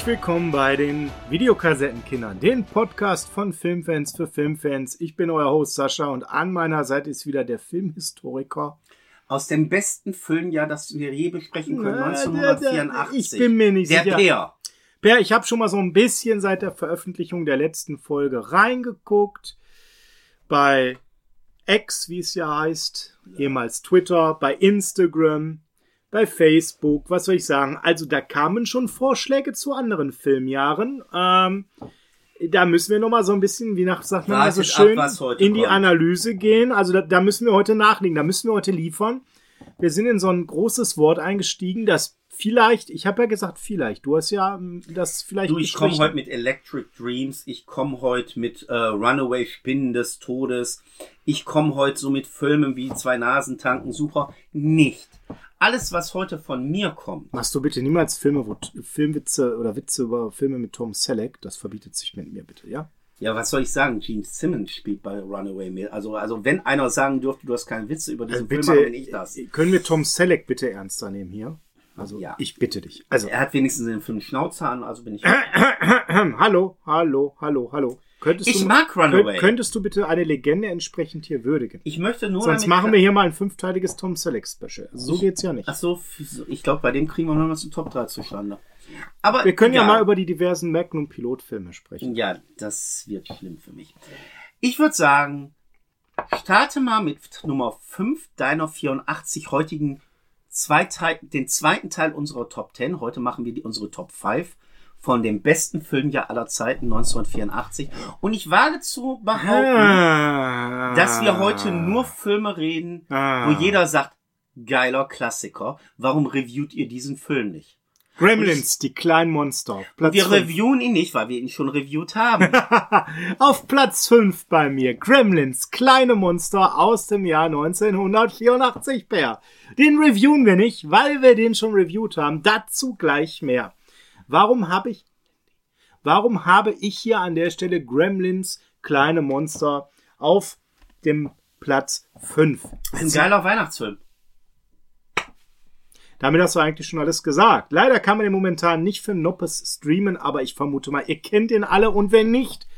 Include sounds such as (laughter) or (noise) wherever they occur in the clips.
Herzlich willkommen bei den Videokassettenkindern, den Podcast von Filmfans für Filmfans. Ich bin euer Host Sascha und an meiner Seite ist wieder der Filmhistoriker. Aus dem besten Filmjahr, das wir je besprechen können, Na, 1984. Ich bin mir nicht der sicher. Peer. Per, ich habe schon mal so ein bisschen seit der Veröffentlichung der letzten Folge reingeguckt. Bei X, wie es ja heißt, ehemals Twitter, bei Instagram, bei Facebook, was soll ich sagen? Also da kamen schon Vorschläge zu anderen Filmjahren. Ähm, da müssen wir noch mal so ein bisschen, wie nach, sagt man so schön, ab, in die kommt. Analyse gehen. Also da, da müssen wir heute nachlegen, da müssen wir heute liefern. Wir sind in so ein großes Wort eingestiegen, das vielleicht, ich habe ja gesagt vielleicht, du hast ja ähm, das vielleicht Du, ich komme heute mit Electric Dreams, ich komme heute mit äh, Runaway Spinnen des Todes, ich komme heute so mit Filmen wie Zwei Nasen tanken, super, nicht. Alles, was heute von mir kommt, Machst du bitte niemals Filme, wo Filmwitze oder Witze über Filme mit Tom Selleck, das verbietet sich mit mir bitte, ja? ja, was soll ich sagen? Gene Simmons spielt bei Runaway mit. Also, also wenn einer sagen dürfte, du hast keine Witze über diesen Äh, Film, bitte, machen, bin ich das. können wir Tom Selleck bitte ernster nehmen hier? Also Ja. ich bitte dich. Also Er hat wenigstens den Film Schnauzer an, also bin ich. (coughs) hallo, hallo, hallo, hallo. Könntest Ich du, mag Runaway. könnt- Könntest du bitte eine Legende entsprechend hier würdigen? Ich möchte nur. Sonst machen wir hier mal ein fünfteiliges Tom Selleck Special. So geht's ja nicht. Ach so, ich glaube, bei dem kriegen wir noch mal zu Top 3 zustande. Aber Wir können ja egal. mal über die diversen Magnum Pilotfilme sprechen. Ja, das wird schlimm für mich. Ich würde sagen, starte mal mit Nummer 5 deiner 84 heutigen zwei Teil, den zweiten Teil unserer Top 10. Heute machen wir die, unsere Top 5 von dem besten Filmjahr aller Zeiten 1984. Und ich wage zu behaupten, Ah. dass wir heute nur Filme reden, Ah. wo jeder sagt, geiler Klassiker. Warum reviewt ihr diesen Film nicht? Gremlins, die kleinen Monster. Platz wir fünf. reviewen ihn nicht, weil wir ihn schon reviewt haben. (laughs) Auf Platz 5 bei mir Gremlins, kleine Monster aus dem Jahr 1984, Per. Den reviewen wir nicht, weil wir den schon reviewt haben. Dazu gleich mehr. Warum habe ich, warum habe ich hier an der Stelle Gremlins, kleine Monster auf dem Platz 5? Ein geiler Weihnachtsfilm. Damit hast du eigentlich schon alles gesagt. Leider kann man den momentan nicht für Noppes streamen, aber ich vermute mal, ihr kennt ihn alle und wenn nicht,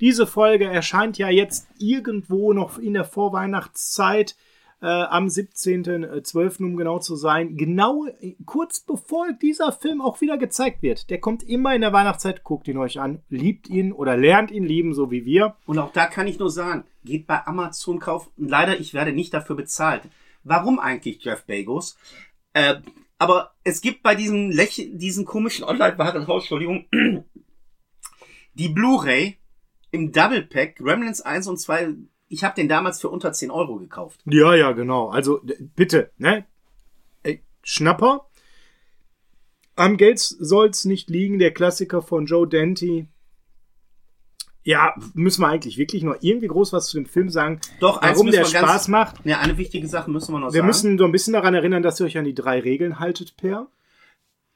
diese Folge erscheint ja jetzt irgendwo noch in der Vorweihnachtszeit äh, am 17.12. um genau zu sein. Genau äh, kurz bevor dieser Film auch wieder gezeigt wird. Der kommt immer in der Weihnachtszeit, guckt ihn euch an, liebt ihn oder lernt ihn lieben, so wie wir. Und auch da kann ich nur sagen, geht bei Amazon kaufen. Leider, ich werde nicht dafür bezahlt. Warum eigentlich Jeff Bezos? Äh, aber es gibt bei diesem Lächeln, diesen komischen Online-Warenhaus, Entschuldigung, (clears throat) die Blu-ray im Double Pack, Gremlins 1 und 2. Ich habe den damals für unter 10 Euro gekauft. Ja, ja, genau. Also bitte, ne? Ey, Schnapper. Am Geld soll's nicht liegen, der Klassiker von Joe Dante. Ja, müssen wir eigentlich wirklich noch irgendwie groß was zu dem Film sagen, Doch, warum der wir ganz- Spaß macht. Ja, eine wichtige Sache müssen wir noch Wir sagen. müssen so ein bisschen daran erinnern, dass ihr euch an die drei Regeln haltet, Per.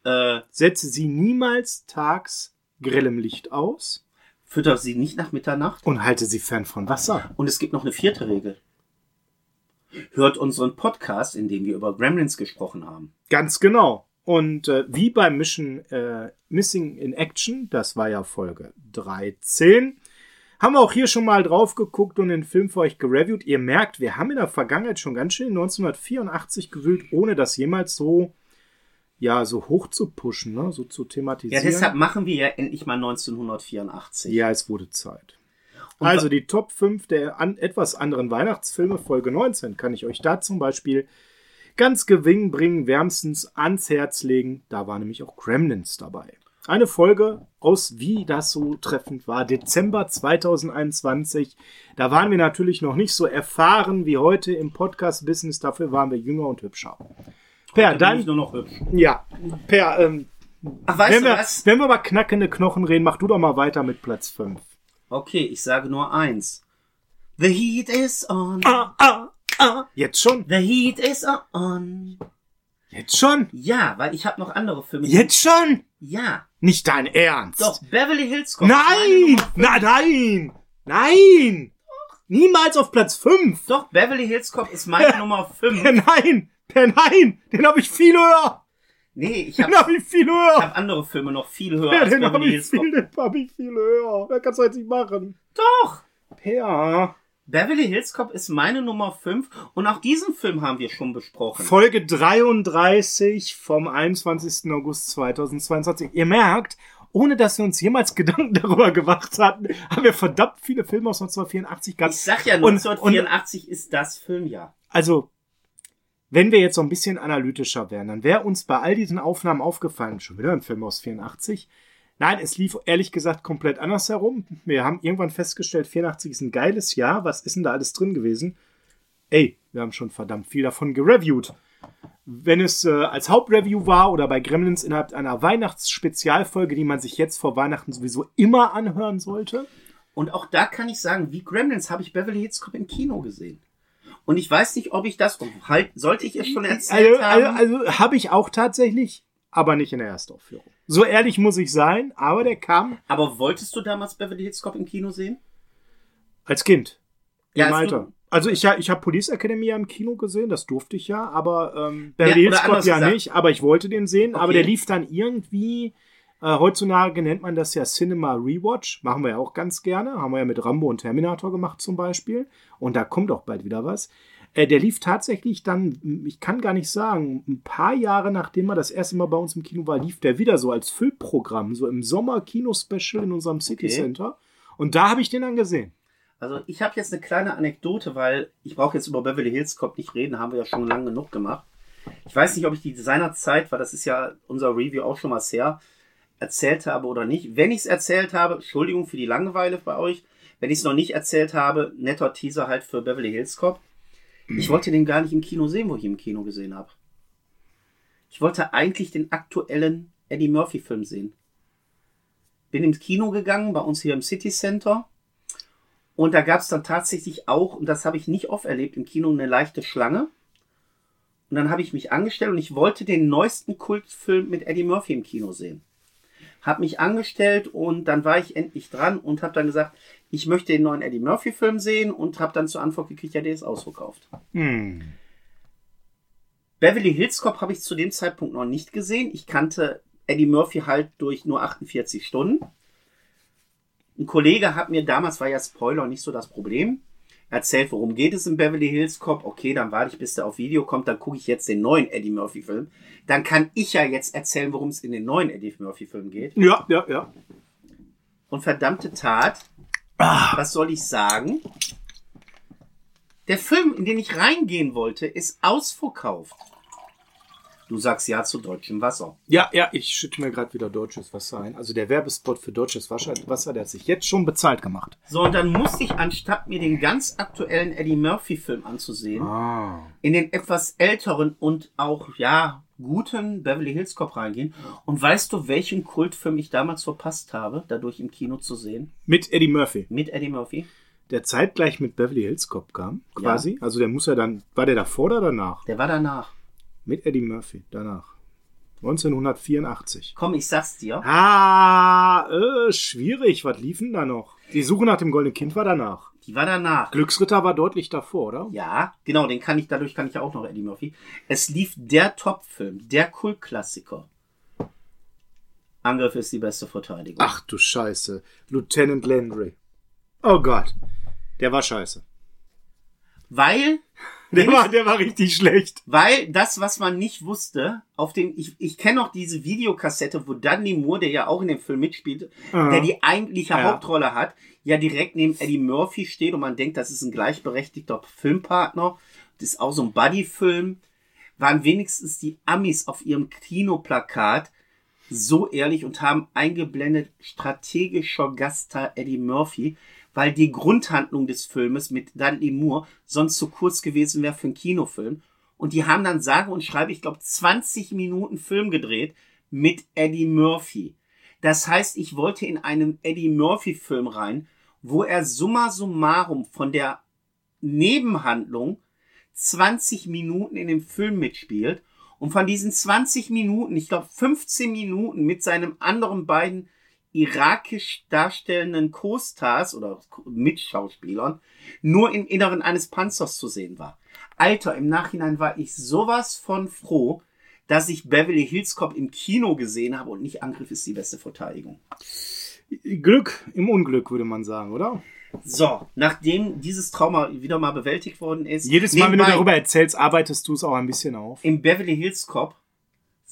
äh, Setze sie niemals tags grellem Licht aus fütter sie nicht nach Mitternacht. und halte sie fern von Wasser. Und es gibt noch eine vierte Regel. Hört unseren Podcast, in dem wir über Gremlins gesprochen haben. Ganz genau. Und äh, wie beim Mission äh, Missing in Action, das war ja Folge 13, haben wir auch hier schon mal drauf geguckt und den Film für euch gereviewt. Ihr merkt, wir haben in der Vergangenheit schon ganz schön 1984 gewühlt, ohne das jemals so, ja, so hoch zu pushen, ne? so zu Ja, thematisieren. deshalb machen wir ja endlich mal 1984. ja, es wurde Zeit. Und Also die Top 5 der an, etwas anderen Weihnachtsfilme, Folge 19, kann ich euch da zum Beispiel ganz gewinnbringend wärmstens ans Herz legen. Da war nämlich auch Gremlins dabei. Eine Folge aus, wie das so treffend war, Dezember 2021. Da waren wir natürlich noch nicht so erfahren wie heute im Podcast-Business. Dafür waren wir jünger und hübscher. Per, Dann bin nur noch hübsch. ja, Per, ähm, Ach, weißt wenn, du wir, was? wenn wir über knackende Knochen reden, mach du doch mal weiter mit Platz 5. Okay, ich sage nur eins. The heat is on. Ah, ah, ah. Jetzt schon? The heat is on. Jetzt schon? Ja, weil ich habe noch andere Filme. Jetzt schon? Ja. Nicht dein Ernst. Doch, Beverly Hills Cop. Nein! Na, nein! Nein! Niemals auf Platz 5! Doch, Beverly Hills Cop ist meine (laughs) Nummer 5. Nein! Per nein! Den habe ich viel höher! Nee, ich Den habe hab ich viel höher. hab andere Filme noch viel höher Ja, den hab Beverly ich viel, den hab ich viel höher. Da kannst du jetzt nicht machen. Doch! Ja. Beverly Hills Cop ist meine Nummer 5 und auch diesen Film haben wir schon besprochen. Folge 33 vom 21. August 2022. Ihr merkt, ohne dass wir uns jemals (laughs) Gedanken darüber gemacht hatten, haben wir verdammt viele Filme aus 1984 gehabt. Ich sag ja, Und- 1984 ist das Filmjahr. Also, wenn wir jetzt so ein bisschen analytischer wären, dann wäre uns bei all diesen Aufnahmen aufgefallen, schon wieder ein Film aus 84. Nein, es lief ehrlich gesagt komplett anders herum. Wir haben irgendwann festgestellt, 84 ist ein geiles Jahr. Was ist denn da alles drin gewesen? Ey, wir haben schon verdammt viel davon gereviewt. Wenn es äh, als Hauptreview war oder bei Gremlins innerhalb einer Weihnachtsspezialfolge, die man sich jetzt vor Weihnachten sowieso immer anhören sollte. Und auch da kann ich sagen, wie Gremlins habe ich Beverly Hills Cop im Kino gesehen. Und ich weiß nicht, ob ich das, halt, sollte ich es schon erzählt Also, also, haben? also habe ich auch tatsächlich, aber nicht in der Erstaufführung. So ehrlich muss ich sein, aber der kam Aber wolltest du damals Beverly Hills Cop im Kino sehen? als Kind. Ja, Im als Alter. du- Also ich, ich habe Police Academy ja im Kino gesehen, das durfte ich ja, aber ähm, Beverly Ja, Hills Cop ja gesagt. nicht, aber ich wollte den sehen, aber Okay. der lief dann irgendwie, äh, heutzutage nennt man das ja Cinema Rewatch, machen wir ja auch ganz gerne, haben wir ja mit Rambo und Terminator gemacht zum Beispiel und da kommt auch bald wieder was. Äh, der lief tatsächlich dann, ich kann gar nicht sagen, ein paar Jahre nachdem er das erste Mal bei uns im Kino war, lief der wieder so als Füllprogramm, so im Sommer-Kino-Special in unserem City Okay. Center. Und da habe ich den dann gesehen. Also ich habe jetzt eine kleine Anekdote, weil ich brauche jetzt über Beverly Hills Cop nicht reden, haben wir ja schon lange genug gemacht. Ich weiß nicht, ob ich die seinerzeit, weil das ist ja unser Review auch schon mal her, erzählt habe oder nicht. Wenn ich es erzählt habe, Entschuldigung für die Langeweile bei euch. Wenn ich es noch nicht erzählt habe, netter Teaser halt für Beverly Hills Cop. Ich wollte den gar nicht im Kino sehen, wo ich ihn im Kino gesehen habe. Ich wollte eigentlich den aktuellen Eddie Murphy Film sehen. Bin ins Kino gegangen, bei uns hier im City Center. Und da gab es dann tatsächlich auch, und das habe ich nicht oft erlebt, im Kino eine leichte Schlange. Und dann habe ich mich angestellt und ich wollte den neuesten Kultfilm mit Eddie Murphy im Kino sehen. Hab mich angestellt und dann war ich endlich dran und habe dann gesagt, ich möchte den neuen Eddie Murphy Film sehen und habe dann zur Antwort gekriegt, ja, der ist ausverkauft. Hm. Beverly Hills Cop habe ich zu dem Zeitpunkt noch nicht gesehen. Ich kannte Eddie Murphy halt durch nur 48 Stunden. Ein Kollege hat mir damals, war ja Spoiler nicht so das Problem, erzählt, worum geht es in Beverly Hills Cop. Okay, dann warte ich, bis der auf Video kommt, dann gucke ich jetzt den neuen Eddie Murphy Film. Dann kann ich ja jetzt erzählen, worum es in den neuen Eddie Murphy Film geht. Ja, ja, ja. Und verdammte Tat, was soll ich sagen? Der Film, in den ich reingehen wollte, ist ausverkauft. Du sagst ja zu deutschem Wasser. Ja, ja, ich schütte mir gerade wieder deutsches Wasser ein. Also der Werbespot für deutsches Wasser, der hat sich jetzt schon bezahlt gemacht. So, und dann musste ich, anstatt mir den ganz aktuellen Eddie Murphy-Film anzusehen, Ah. in den etwas älteren und auch, ja, guten Beverly Hills Cop reingehen. Und weißt du, welchen Kultfilm ich damals verpasst habe, dadurch im Kino zu sehen? Mit Eddie Murphy. Mit Eddie Murphy? Der zeitgleich mit Beverly Hills Cop kam, quasi. Also der muss ja dann, war der davor oder danach? Der war danach. Mit Eddie Murphy, danach. 1984. Komm, ich sag's dir. Ah, äh, schwierig. Was lief denn da noch? Die Suche nach dem goldenen Kind war danach. Die war danach. Glücksritter war deutlich davor, oder? Ja, genau, den kann ich, dadurch kann ich ja auch noch Eddie Murphy. Es lief der Top-Film, der Kultklassiker. Angriff ist die beste Verteidigung. Ach du Scheiße. Lieutenant Landry. Oh Gott. Der war scheiße. Weil, Der war, der war richtig schlecht. weil das, was man nicht wusste, auf dem, ich, ich kenne noch diese Videokassette, wo Dudley Moore, der ja auch in dem Film mitspielt, Aha. der die eigentliche Ja. Hauptrolle hat, ja direkt neben Eddie Murphy steht und man denkt, das ist ein gleichberechtigter Filmpartner. Das ist auch so ein Buddy-Film. Waren wenigstens die Amis auf ihrem Kinoplakat so ehrlich und haben eingeblendet strategischer Gaststar Eddie Murphy, weil die Grundhandlung des Filmes mit Dudley Moore sonst zu kurz gewesen wäre für einen Kinofilm. Und die haben dann sage und schreibe, ich glaube, 20 Minuten Film gedreht mit Eddie Murphy. Das heißt, ich wollte in einem Eddie Murphy Film rein, wo er summa summarum von der Nebenhandlung 20 Minuten in dem Film mitspielt und von diesen 20 Minuten, ich glaube 15 Minuten mit seinem anderen beiden irakisch darstellenden Co-Stars oder Mitschauspielern nur im Inneren eines Panzers zu sehen war. Alter, im Nachhinein war ich sowas von froh, dass ich Beverly Hills Cop im Kino gesehen habe und nicht Angriff ist die beste Verteidigung. Glück im Unglück, würde man sagen, oder? So, nachdem dieses Trauma wieder mal bewältigt worden ist. Jedes Mal, wenn du darüber erzählst, arbeitest du es auch ein bisschen auf. Im Beverly Hills Cop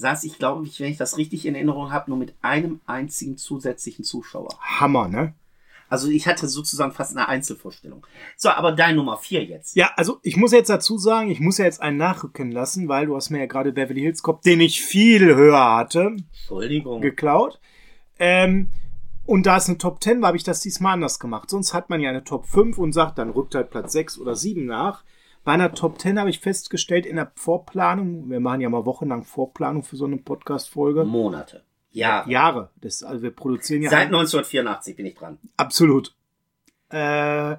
saß ich, glaube ich, wenn ich das richtig in Erinnerung habe, nur mit einem einzigen zusätzlichen Zuschauer. Hammer, ne? Also ich hatte sozusagen fast eine Einzelvorstellung. So, aber dein Nummer vier jetzt. Ja, also ich muss jetzt dazu sagen, ich muss ja jetzt einen nachrücken lassen, weil du hast mir ja gerade Beverly Hills Cop, den ich viel höher hatte, Entschuldigung. geklaut. Ähm, und da es eine Top 10 war, habe ich das diesmal anders gemacht. Sonst hat man ja eine Top 5 und sagt, dann rückt halt Platz 6 oder 7 nach. Bei einer Top 10 habe ich festgestellt, in der Vorplanung, wir machen ja mal wochenlang Vorplanung für so eine Podcast-Folge. Monate. Ja. Jahre. Das, also wir produzieren ja Seit ein- 1984 bin ich dran. Absolut. Äh,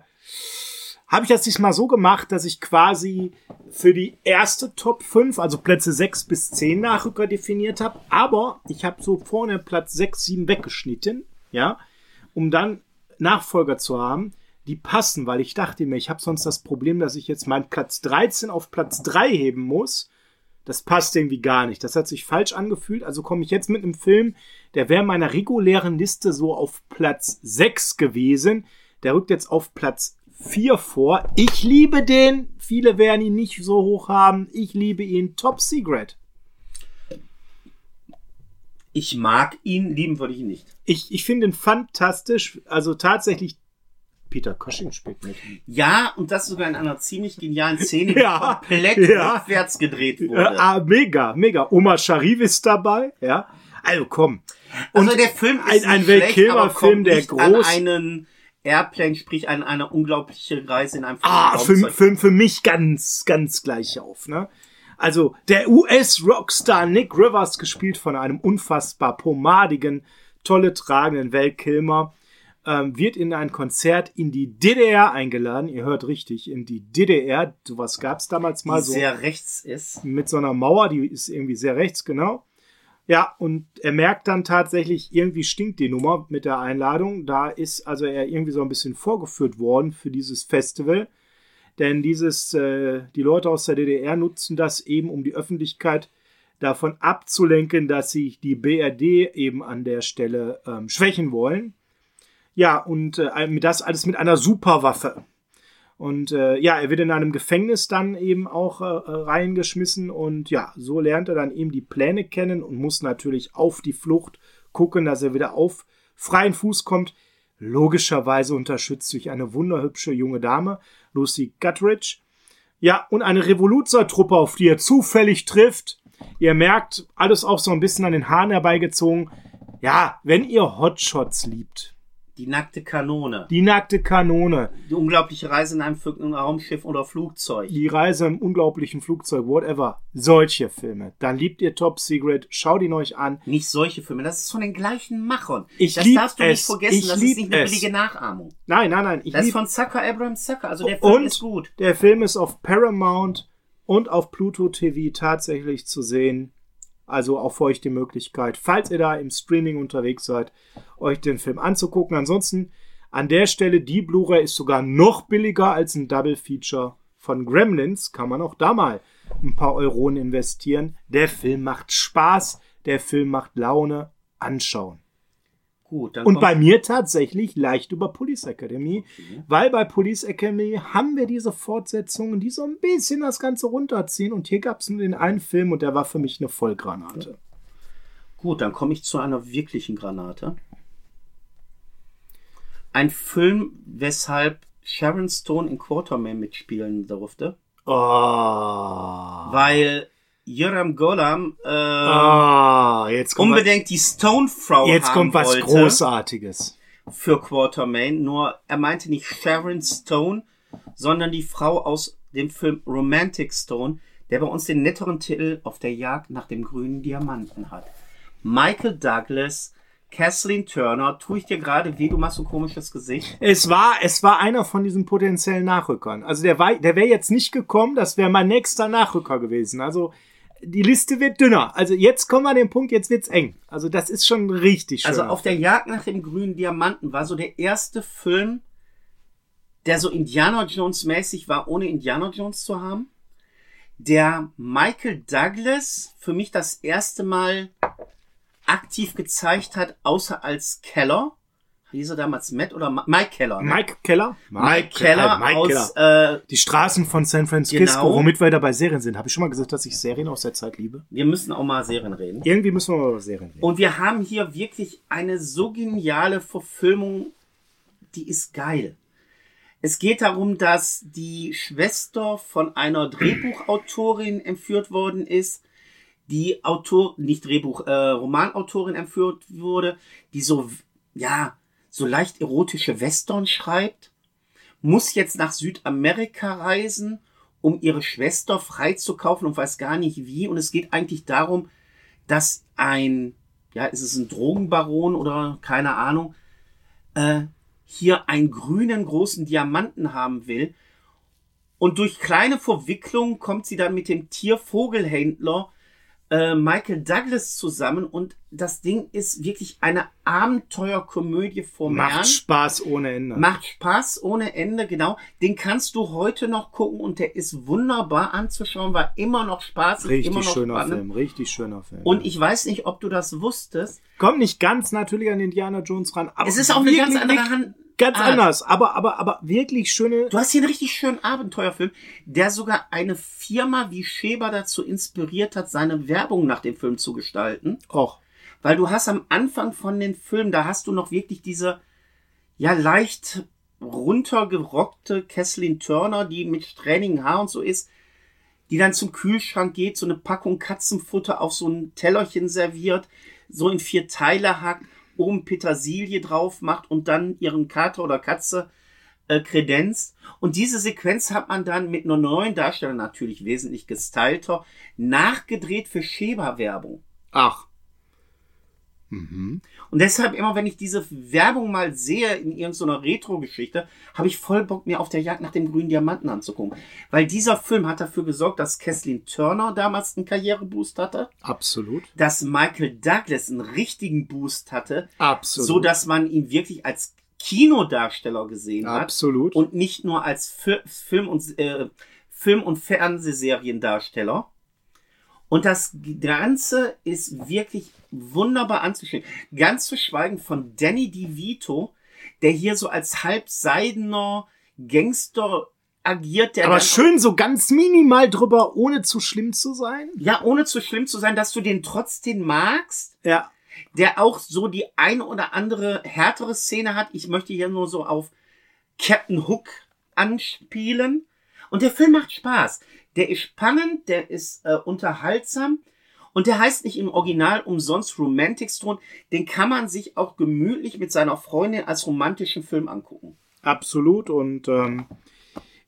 habe ich das diesmal so gemacht, dass ich quasi für die erste Top 5, also Plätze 6 bis 10 Nachrücker definiert habe, aber ich habe so vorne Platz 6, 7 weggeschnitten, ja, um dann Nachfolger zu haben, die passen, weil ich dachte mir, ich habe sonst das Problem, dass ich jetzt meinen Platz 13 auf Platz 3 heben muss. Das passt irgendwie gar nicht. Das hat sich falsch angefühlt. Also komme ich jetzt mit einem Film, der wäre meiner regulären Liste so auf Platz 6 gewesen. Der rückt jetzt auf Platz 4 vor. Ich liebe den. Viele werden ihn nicht so hoch haben. Ich liebe ihn. Top Secret. Ich mag ihn, lieben würde ich ihn nicht. Ich, ich finde ihn fantastisch. Also tatsächlich, Peter Cushing spielt mit. Ja, und das sogar in einer ziemlich genialen Szene, die (laughs) Ja, komplett ja. rückwärts gedreht wurde. ah, mega, mega. Oma Sharif ist dabei. Ja. Also komm. also der Film ist ein- ein nicht Val schlecht, Kilmer aber kommt Film, der nicht an groß- einen Airplane, sprich an eine unglaubliche Reise in einem Ah, für, Flugzeug. für, für mich ganz, ganz gleich auf. Ne? Also der US-Rockstar Nick Rivers, gespielt von einem unfassbar pomadigen, tolle tragenden Val Kilmer, ähm, wird in ein Konzert in die DDR eingeladen. Ihr hört richtig, in die DDR. Sowas gab es damals mal die so. sehr rechts ist. mit so einer Mauer, die ist irgendwie sehr rechts, genau. Ja, und er merkt dann tatsächlich, irgendwie stinkt die Nummer mit der Einladung. Da ist also er irgendwie so ein bisschen vorgeführt worden für dieses Festival. Denn dieses, äh, die Leute aus der DDR nutzen das eben, um die Öffentlichkeit davon abzulenken, dass sie die BRD eben an der Stelle ähm, schwächen wollen. Ja, und äh, das alles mit einer Superwaffe. Und äh, ja, er wird in einem Gefängnis dann eben auch äh, äh, reingeschmissen und ja, so lernt er dann eben die Pläne kennen und muss natürlich auf die Flucht gucken, dass er wieder auf freien Fuß kommt. Logischerweise unterstützt durch eine wunderhübsche junge Dame, Lucy Guttridge. Ja, und eine Revoluzertruppe, auf die er zufällig trifft. Ihr merkt, alles auch so ein bisschen an den Haaren herbeigezogen. Ja, wenn ihr Hotshots liebt, Die nackte Kanone. die nackte Kanone, Die unglaubliche Reise in einem Raumschiff oder Flugzeug. die Reise im unglaublichen Flugzeug, whatever, solche Filme, dann liebt ihr Top Secret, schaut ihn euch an. Nicht solche Filme. Das ist von den gleichen Machern. Ich das darfst du nicht es. vergessen. Ich das ist nicht eine es. billige Nachahmung. Nein, nein, nein, ich Das ist von Zucker Abraham Zucker. Also der Film und ist gut. der Film ist auf Paramount und auf Pluto TV tatsächlich zu sehen. Also auch für euch die Möglichkeit, falls ihr da im Streaming unterwegs seid, euch den Film anzugucken. Ansonsten an der Stelle, die Blu-ray ist sogar noch billiger als ein Double Feature von Gremlins. Kann man auch da mal ein paar Euronen investieren. Der Film macht Spaß, der Film macht Laune. Anschauen. Gut, Und bei mir tatsächlich leicht über Police Academy, weil bei Police Academy haben wir diese Fortsetzungen, die so ein bisschen das Ganze runterziehen. Und hier gab es nur den einen Film und der war für mich eine Vollgranate. Gut, dann komme ich zu einer wirklichen Granate. Ein Film, weshalb Sharon Stone in Quarterman mitspielen durfte, Oh. weil Yoram Golam äh, Ah, jetzt kommt, was, unbedingt die Stone-Frau jetzt kommt was wollte Großartiges. für Quartermain. Nur er meinte nicht Sharon Stone, sondern die Frau aus dem Film Romantic Stone, der bei uns den netteren Titel Auf der Jagd nach dem grünen Diamanten hat. Michael Douglas, Kathleen Turner, tue ich dir gerade weh, du machst so ein komisches Gesicht. Es war, es war einer von diesen potenziellen Nachrückern. Also der war, der wäre jetzt nicht gekommen, das wäre mein nächster Nachrücker gewesen. Also die Liste wird dünner. Also jetzt kommen wir an den Punkt, jetzt wird's eng. Also das ist schon richtig schön. Also auf der Jagd nach dem grünen Diamanten war so der erste Film, der so Indiana Jones mäßig war, ohne Indiana Jones zu haben. der Michael Douglas für mich das erste Mal aktiv gezeigt hat, außer als Keller. Hieß er damals Matt oder Ma- Mike Keller? Ne? Mike Keller? Mike Keller äh, Mike aus, Keller. Äh, Die Straßen von San Francisco, Genau. womit wir da bei Serien sind. Habe ich schon mal gesagt, dass ich Serien aus der Zeit liebe? wir müssen auch mal Serien reden. Irgendwie müssen wir mal über Serien reden. Und wir haben hier wirklich eine so geniale Verfilmung, die ist geil. Es geht darum, dass die Schwester von einer Drehbuchautorin entführt worden ist, die Autor, nicht Drehbuch, äh, Romanautorin entführt wurde, die so, ja, so leicht erotische Western schreibt, muss jetzt nach Südamerika reisen, um ihre Schwester freizukaufen und weiß gar nicht wie. Und es geht eigentlich darum, dass ein, ja, ist es ein Drogenbaron oder keine Ahnung, äh, hier einen grünen großen Diamanten haben will. Und durch kleine Verwicklungen kommt sie dann mit dem Tiervogelhändler äh, Michael Douglas zusammen und das Ding ist wirklich eine Abenteuerkomödie vom Macht Herrn. Spaß ohne Ende. Macht Spaß ohne Ende, genau. Den kannst du heute noch gucken und der ist wunderbar anzuschauen, war immer noch immer richtig noch schöner spannend. Film, richtig schöner Film. Und ich weiß nicht, ob du das wusstest. kommt nicht ganz natürlich an Indiana Jones ran, aber es ist auch eine ganz andere Hand. Ganz Art. anders, aber, aber, aber wirklich schöne. Du hast hier einen richtig schönen Abenteuerfilm, der sogar eine Firma wie Schäber dazu inspiriert hat, seine Werbung nach dem Film zu gestalten. Och, Weil du hast am Anfang von den Filmen, da hast du noch wirklich diese, ja, leicht runtergerockte Kesslin Turner, die mit strähnigen Haar und so ist, die dann zum Kühlschrank geht, so eine Packung Katzenfutter auf so ein Tellerchen serviert, so in vier Teile hackt, oben Petersilie drauf macht und dann ihren Kater oder Katze äh, kredenzt. Und diese Sequenz hat man dann mit einer neuen Darstellung, natürlich wesentlich gestylter, nachgedreht für Schäber-Werbung. ach. Und deshalb immer, wenn ich diese Werbung mal sehe in irgendeiner Retro-Geschichte, habe ich voll Bock, mir auf der Jagd nach dem grünen Diamanten anzugucken. Weil dieser Film hat dafür gesorgt, dass Kathleen Turner damals einen Karriereboost hatte, Absolut. dass Michael Douglas einen richtigen Boost hatte, Absolut. so dass man ihn wirklich als Kinodarsteller gesehen hat Absolut. und nicht nur als Fi Film- und äh, Film- und Fernsehseriendarsteller. Und das Ganze ist wirklich wunderbar anzuschauen. Ganz zu schweigen von Danny DeVito, der hier so als halbseidener Gangster agiert, der aber schön so ganz minimal drüber, ohne zu schlimm zu sein. ja, ohne zu schlimm zu sein, dass du den trotzdem magst, Ja. der auch so die eine oder andere härtere Szene hat. Ich möchte hier nur so auf Captain Hook anspielen. Und der Film macht Spaß. Der ist spannend, der ist äh, unterhaltsam und der heißt nicht im Original umsonst Romantic Stone. Den kann man sich auch gemütlich mit seiner Freundin als romantischen Film angucken. Absolut. Und ähm,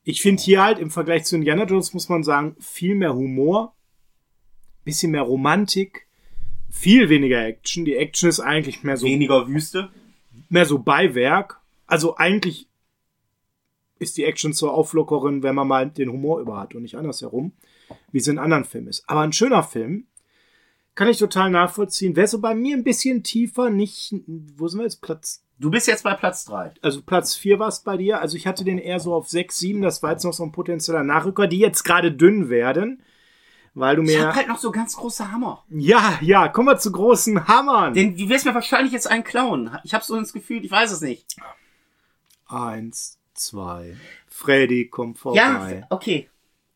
ich finde hier halt im Vergleich zu Indiana Jones, muss man sagen, viel mehr Humor, bisschen mehr Romantik, viel weniger Action. Die Action ist eigentlich mehr so, Weniger Wüste. mehr so Beiwerk. Also eigentlich ist die Action zur Auflockerin, wenn man mal den Humor über hat und nicht andersherum, wie es in anderen Filmen ist. Aber ein schöner Film. Kann ich total nachvollziehen. Wäre so bei mir ein bisschen tiefer, nicht, wo sind wir jetzt? Platz Du bist jetzt bei Platz drei. also Platz 4 war es bei dir. Also ich hatte den eher so auf 6, 7. Das war jetzt noch so ein potenzieller Nachrücker, die jetzt gerade dünn werden. Weil du Ich mir. habe halt noch so ganz große Hammer. ja, ja, kommen wir zu großen Hammern. Den, du wirst mir wahrscheinlich jetzt einen klauen. Ich habe so das Gefühl, ich weiß es nicht. Eins, zwei. Freddy kommt Ja, vorbei. okay.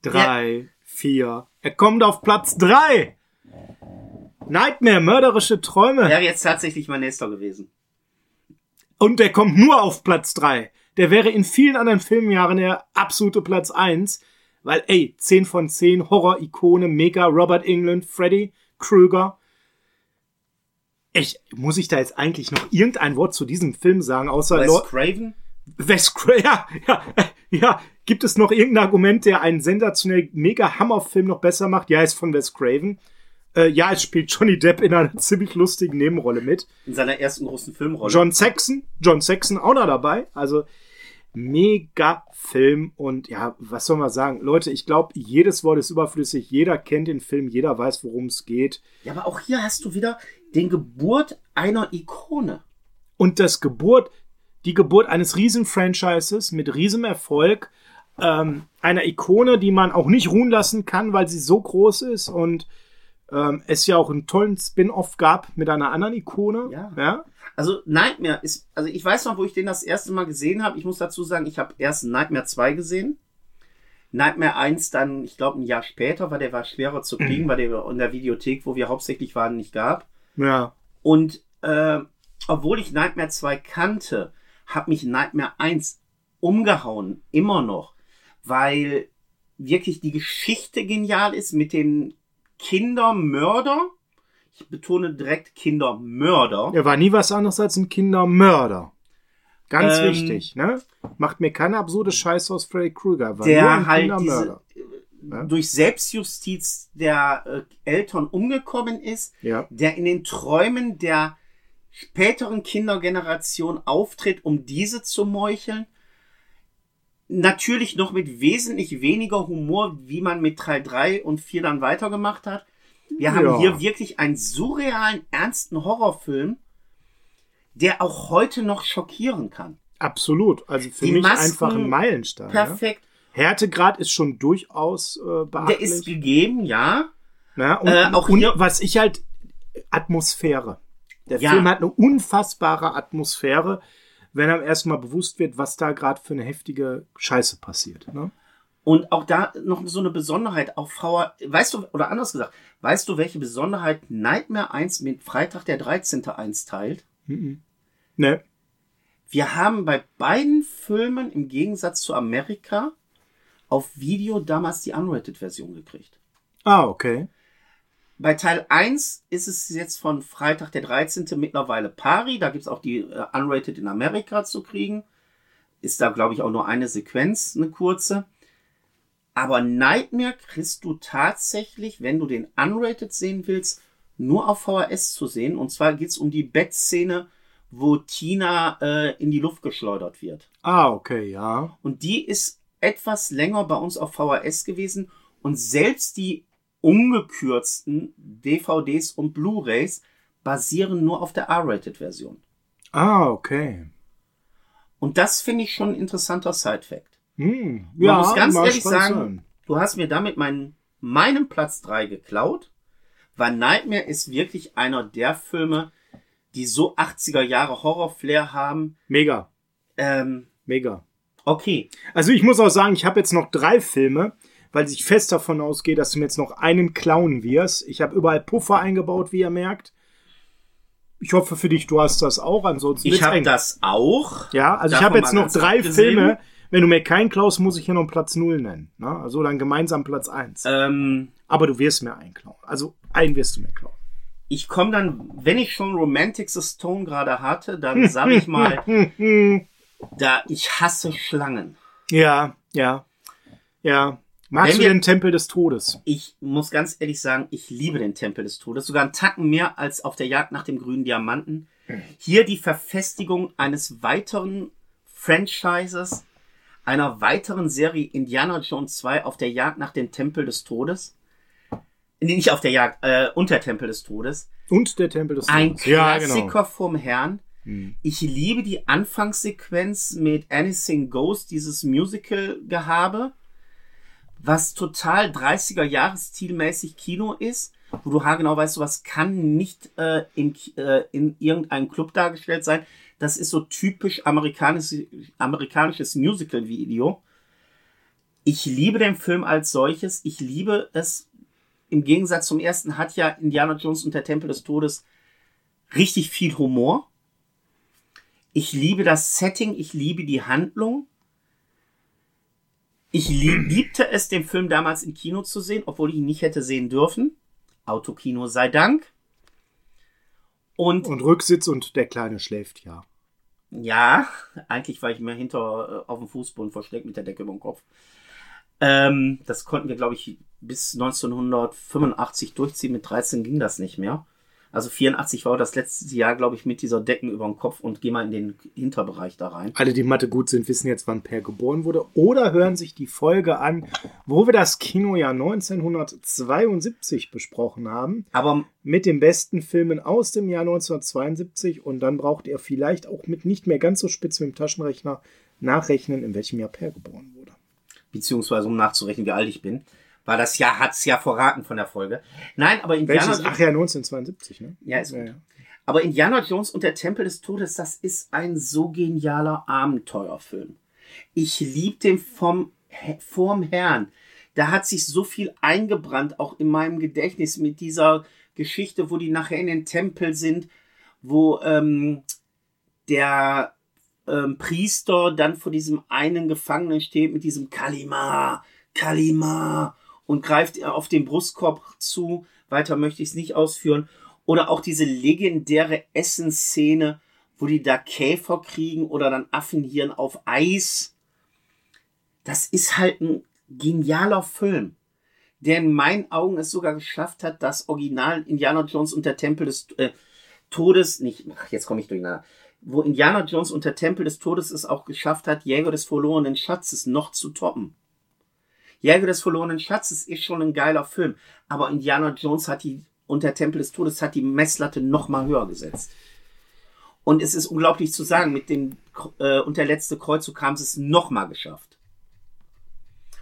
Drei, vier. Er kommt auf Platz 3. Nightmare, mörderische Träume. Wäre jetzt tatsächlich mein nächster gewesen. Und der kommt nur auf Platz 3. Der wäre in vielen anderen Filmjahren der absolute Platz 1. Weil, ey, 10 von 10, Horror-Ikone, mega, Robert England, Freddy, Krüger. Ich, muss ich da jetzt eigentlich noch irgendein Wort zu diesem Film sagen, außer Wes Lord, Craven? Wes Cra- (laughs) ja, ja, ja, gibt es noch irgendein Argument, der einen sensationell mega Hammerfilm noch besser macht? Ja, ist von Wes Craven. Äh, ja, es spielt Johnny Depp in einer (laughs) ziemlich lustigen Nebenrolle mit. In seiner ersten großen Filmrolle. John Saxon, John Saxon auch noch dabei. Also mega Film und ja, was soll man sagen? Leute, ich glaube, jedes Wort ist überflüssig. Jeder kennt den Film, jeder weiß, worum es geht. Ja, aber auch hier hast du wieder den Geburt einer Ikone. Und das Geburt, die Geburt eines Riesen-Franchises mit Riesenerfolg ähm, einer Ikone, die man auch nicht ruhen lassen kann, weil sie so groß ist und ähm, es ja auch einen tollen Spin-off gab mit einer anderen Ikone. Ja. ja? Also Nightmare ist, also ich weiß noch, wo ich den das erste Mal gesehen habe. Ich muss dazu sagen, ich habe erst Nightmare 2 gesehen. Nightmare 1 dann, ich glaube, ein Jahr später, weil der war schwerer zu kriegen, (clears throat) weil der in der Videothek, wo wir hauptsächlich waren, nicht gab. Ja. Und äh, obwohl ich Nightmare 2 kannte, hat mich Nightmare 1 umgehauen, immer noch, weil wirklich die Geschichte genial ist mit den Kindermörder. Ich betone direkt Kindermörder. Er war nie was anderes als ein Kindermörder. Ganz Ähm, wichtig, ne? Macht mir keine absurde Scheiße aus Freddy Krueger. Nur der ein halt Kindermörder. diese, durch Selbstjustiz der äh, Eltern umgekommen ist, Ja. der in den Träumen der späteren Kindergeneration auftritt, um diese zu meucheln. Natürlich noch mit wesentlich weniger Humor, wie man mit Teil 3 und 4 dann weitergemacht hat. Wir haben Ja. hier wirklich einen surrealen, ernsten Horrorfilm, der auch heute noch schockieren kann. Absolut. Also für Die mich Masken einfach ein Meilenstein. Perfekt. Härtegrad ist schon durchaus äh, Der beachtlich. ist gegeben, ja. ne? und, äh, auch und was ich halt Atmosphäre. Der Ja. Film hat eine unfassbare Atmosphäre, wenn einem erstmal bewusst wird, was da gerade für eine heftige Scheiße passiert. Ne? Und auch da noch so eine Besonderheit auf VR. Weißt du, oder anders gesagt, weißt du, welche Besonderheit Nightmare 1 mit Freitag der 13. 1 teilt? Ne? Wir haben bei beiden Filmen im Gegensatz zu Amerika auf Video damals die Unrated-Version gekriegt. Ah, okay. Bei Teil 1 ist es jetzt von Freitag der 13. mittlerweile pari. Da gibt's auch die äh, Unrated in Amerika zu kriegen. Ist da, glaube ich, auch nur eine Sequenz, eine kurze. Aber Nightmare kriegst du tatsächlich, wenn du den Unrated sehen willst, nur auf VHS zu sehen. Und zwar geht's um die Bettszene, wo Tina äh, in die Luft geschleudert wird. Ah, okay, ja. Und die ist etwas länger bei uns auf VHS gewesen. Und selbst die ungekürzten DVDs und Blu-rays basieren nur auf der R-Rated-Version. Ah, okay. Und das finde ich schon ein interessanter Side-Fact. Hm. Man muss ganz ehrlich sagen, sein. du hast mir damit meinen, meinen Platz 3 geklaut, weil Nightmare ist wirklich einer der Filme, die so 80er Jahre Horror-Flair haben. Mega, Ähm, mega. okay, Also ich muss auch sagen, ich habe jetzt noch drei Filme, weil ich fest davon ausgehe, dass du mir jetzt noch einen klauen wirst. Ich habe überall Puffer eingebaut, wie ihr merkt. Ich hoffe für dich, du hast das auch. Ansonsten ich habe das auch. Ja, also ich habe jetzt noch drei abgesehen. Filme. Wenn du mir keinen klaust, muss ich hier noch Platz 0 nennen. Ne? Also dann gemeinsam Platz 1. Ähm, Aber du wirst mir einen klauen. Also einen wirst du mir klauen. ich komme dann, wenn ich schon Romantic the Stone gerade hatte, dann sage ich mal, (laughs) da ich hasse Schlangen. Ja, ja, ja. Magst Wenn du wir- den Tempel des Todes? Ich muss ganz ehrlich sagen, ich liebe den Tempel des Todes. Sogar einen Tacken mehr als auf der Jagd nach dem grünen Diamanten. Hier die Verfestigung eines weiteren Franchises, einer weiteren Serie Indiana Jones 2 auf der Jagd nach dem Tempel des Todes. Nee, nicht auf der Jagd, äh, unter Tempel des Todes. Und der Tempel des Ein Todes. Ja, Klassiker genau. vom Herrn. Hm. Ich liebe die Anfangssequenz mit Anything Goes, dieses Musical-Gehabe, was total 30er Jahres stilmäßig Kino ist, wo du haargenau weißt, sowas kann nicht äh, in, äh, in irgendeinem Club dargestellt sein. Das ist so typisch amerikanisches, amerikanisches Musical-Video. Ich liebe den Film als solches. Ich liebe es. Im Gegensatz zum ersten hat ja Indiana Jones und der Tempel des Todes richtig viel Humor. Ich liebe das Setting, ich liebe die Handlung. Ich lieb, liebte es, den Film damals im Kino zu sehen, obwohl ich ihn nicht hätte sehen dürfen. Autokino sei Dank. Und Und Rücksitz und der Kleine schläft ja. ja, eigentlich war ich mehr hinter äh, auf dem Fußboden versteckt mit der Decke über dem Kopf. Ähm, das konnten wir, glaube ich, bis 1985 durchziehen. Mit 13 ging das nicht mehr. Also 84 war das letzte Jahr, glaube ich, mit dieser Decken über dem Kopf und geh mal in den Hinterbereich da rein. Alle, die Mathe gut sind, wissen jetzt, wann Per geboren wurde. Oder hören sich die Folge an, wo wir das Kinojahr 1972 besprochen haben. Aber Mit den besten Filmen aus dem Jahr 1972. Und dann braucht ihr vielleicht auch mit nicht mehr ganz so spitz mit dem Taschenrechner nachrechnen, in welchem Jahr Per geboren wurde. beziehungsweise um nachzurechnen, wie alt ich bin. Weil das ja hat's ja verraten von der Folge. Nein, aber Indiana Welches? Ach ja, 1972, ne? Ja, ist Ja, gut. ja. Aber Indiana Jones und der Tempel des Todes, das ist ein so genialer Abenteuerfilm. Ich lieb den vom, vorm Herrn. Da hat sich so viel eingebrannt, auch in meinem Gedächtnis mit dieser Geschichte, wo die nachher in den Tempel sind, wo ähm, der ähm, Priester dann vor diesem einen Gefangenen steht mit diesem Kalima, Kalima und greift auf den Brustkorb zu. Weiter möchte ich es nicht ausführen. Oder auch diese legendäre Essensszene, wo die da Käfer kriegen oder dann Affenhirn auf Eis. Das ist halt ein genialer Film, der in meinen Augen es sogar geschafft hat, das Original Indiana Jones und der Tempel des äh, Todes, nicht, ach, jetzt komme ich durcheinander, wo Indiana Jones und der Tempel des Todes es auch geschafft hat, Jäger des verlorenen Schatzes noch zu toppen. Jäger des verlorenen Schatzes ist schon ein geiler Film, aber Indiana Jones hat die und der Tempel des Todes hat die Messlatte noch mal höher gesetzt. Und es ist unglaublich zu sagen, mit dem äh, und der letzte Kreuzzug haben sie es noch mal geschafft.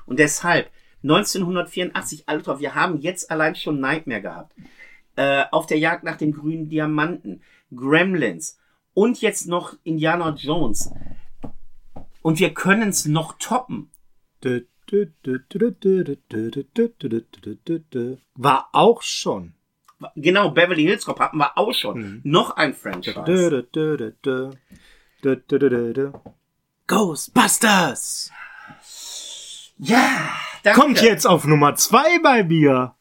Und deshalb 1984, Alter, wir haben jetzt allein schon Nightmare gehabt. Äh, auf der Jagd nach dem grünen Diamanten, Gremlins und jetzt noch Indiana Jones. Und wir können es noch toppen. War auch schon. Genau, Beverly Hills Cop hatten wir auch schon. Noch ein Franchise. Ghostbusters! Ja, danke. Kommt jetzt auf Nummer zwei bei mir.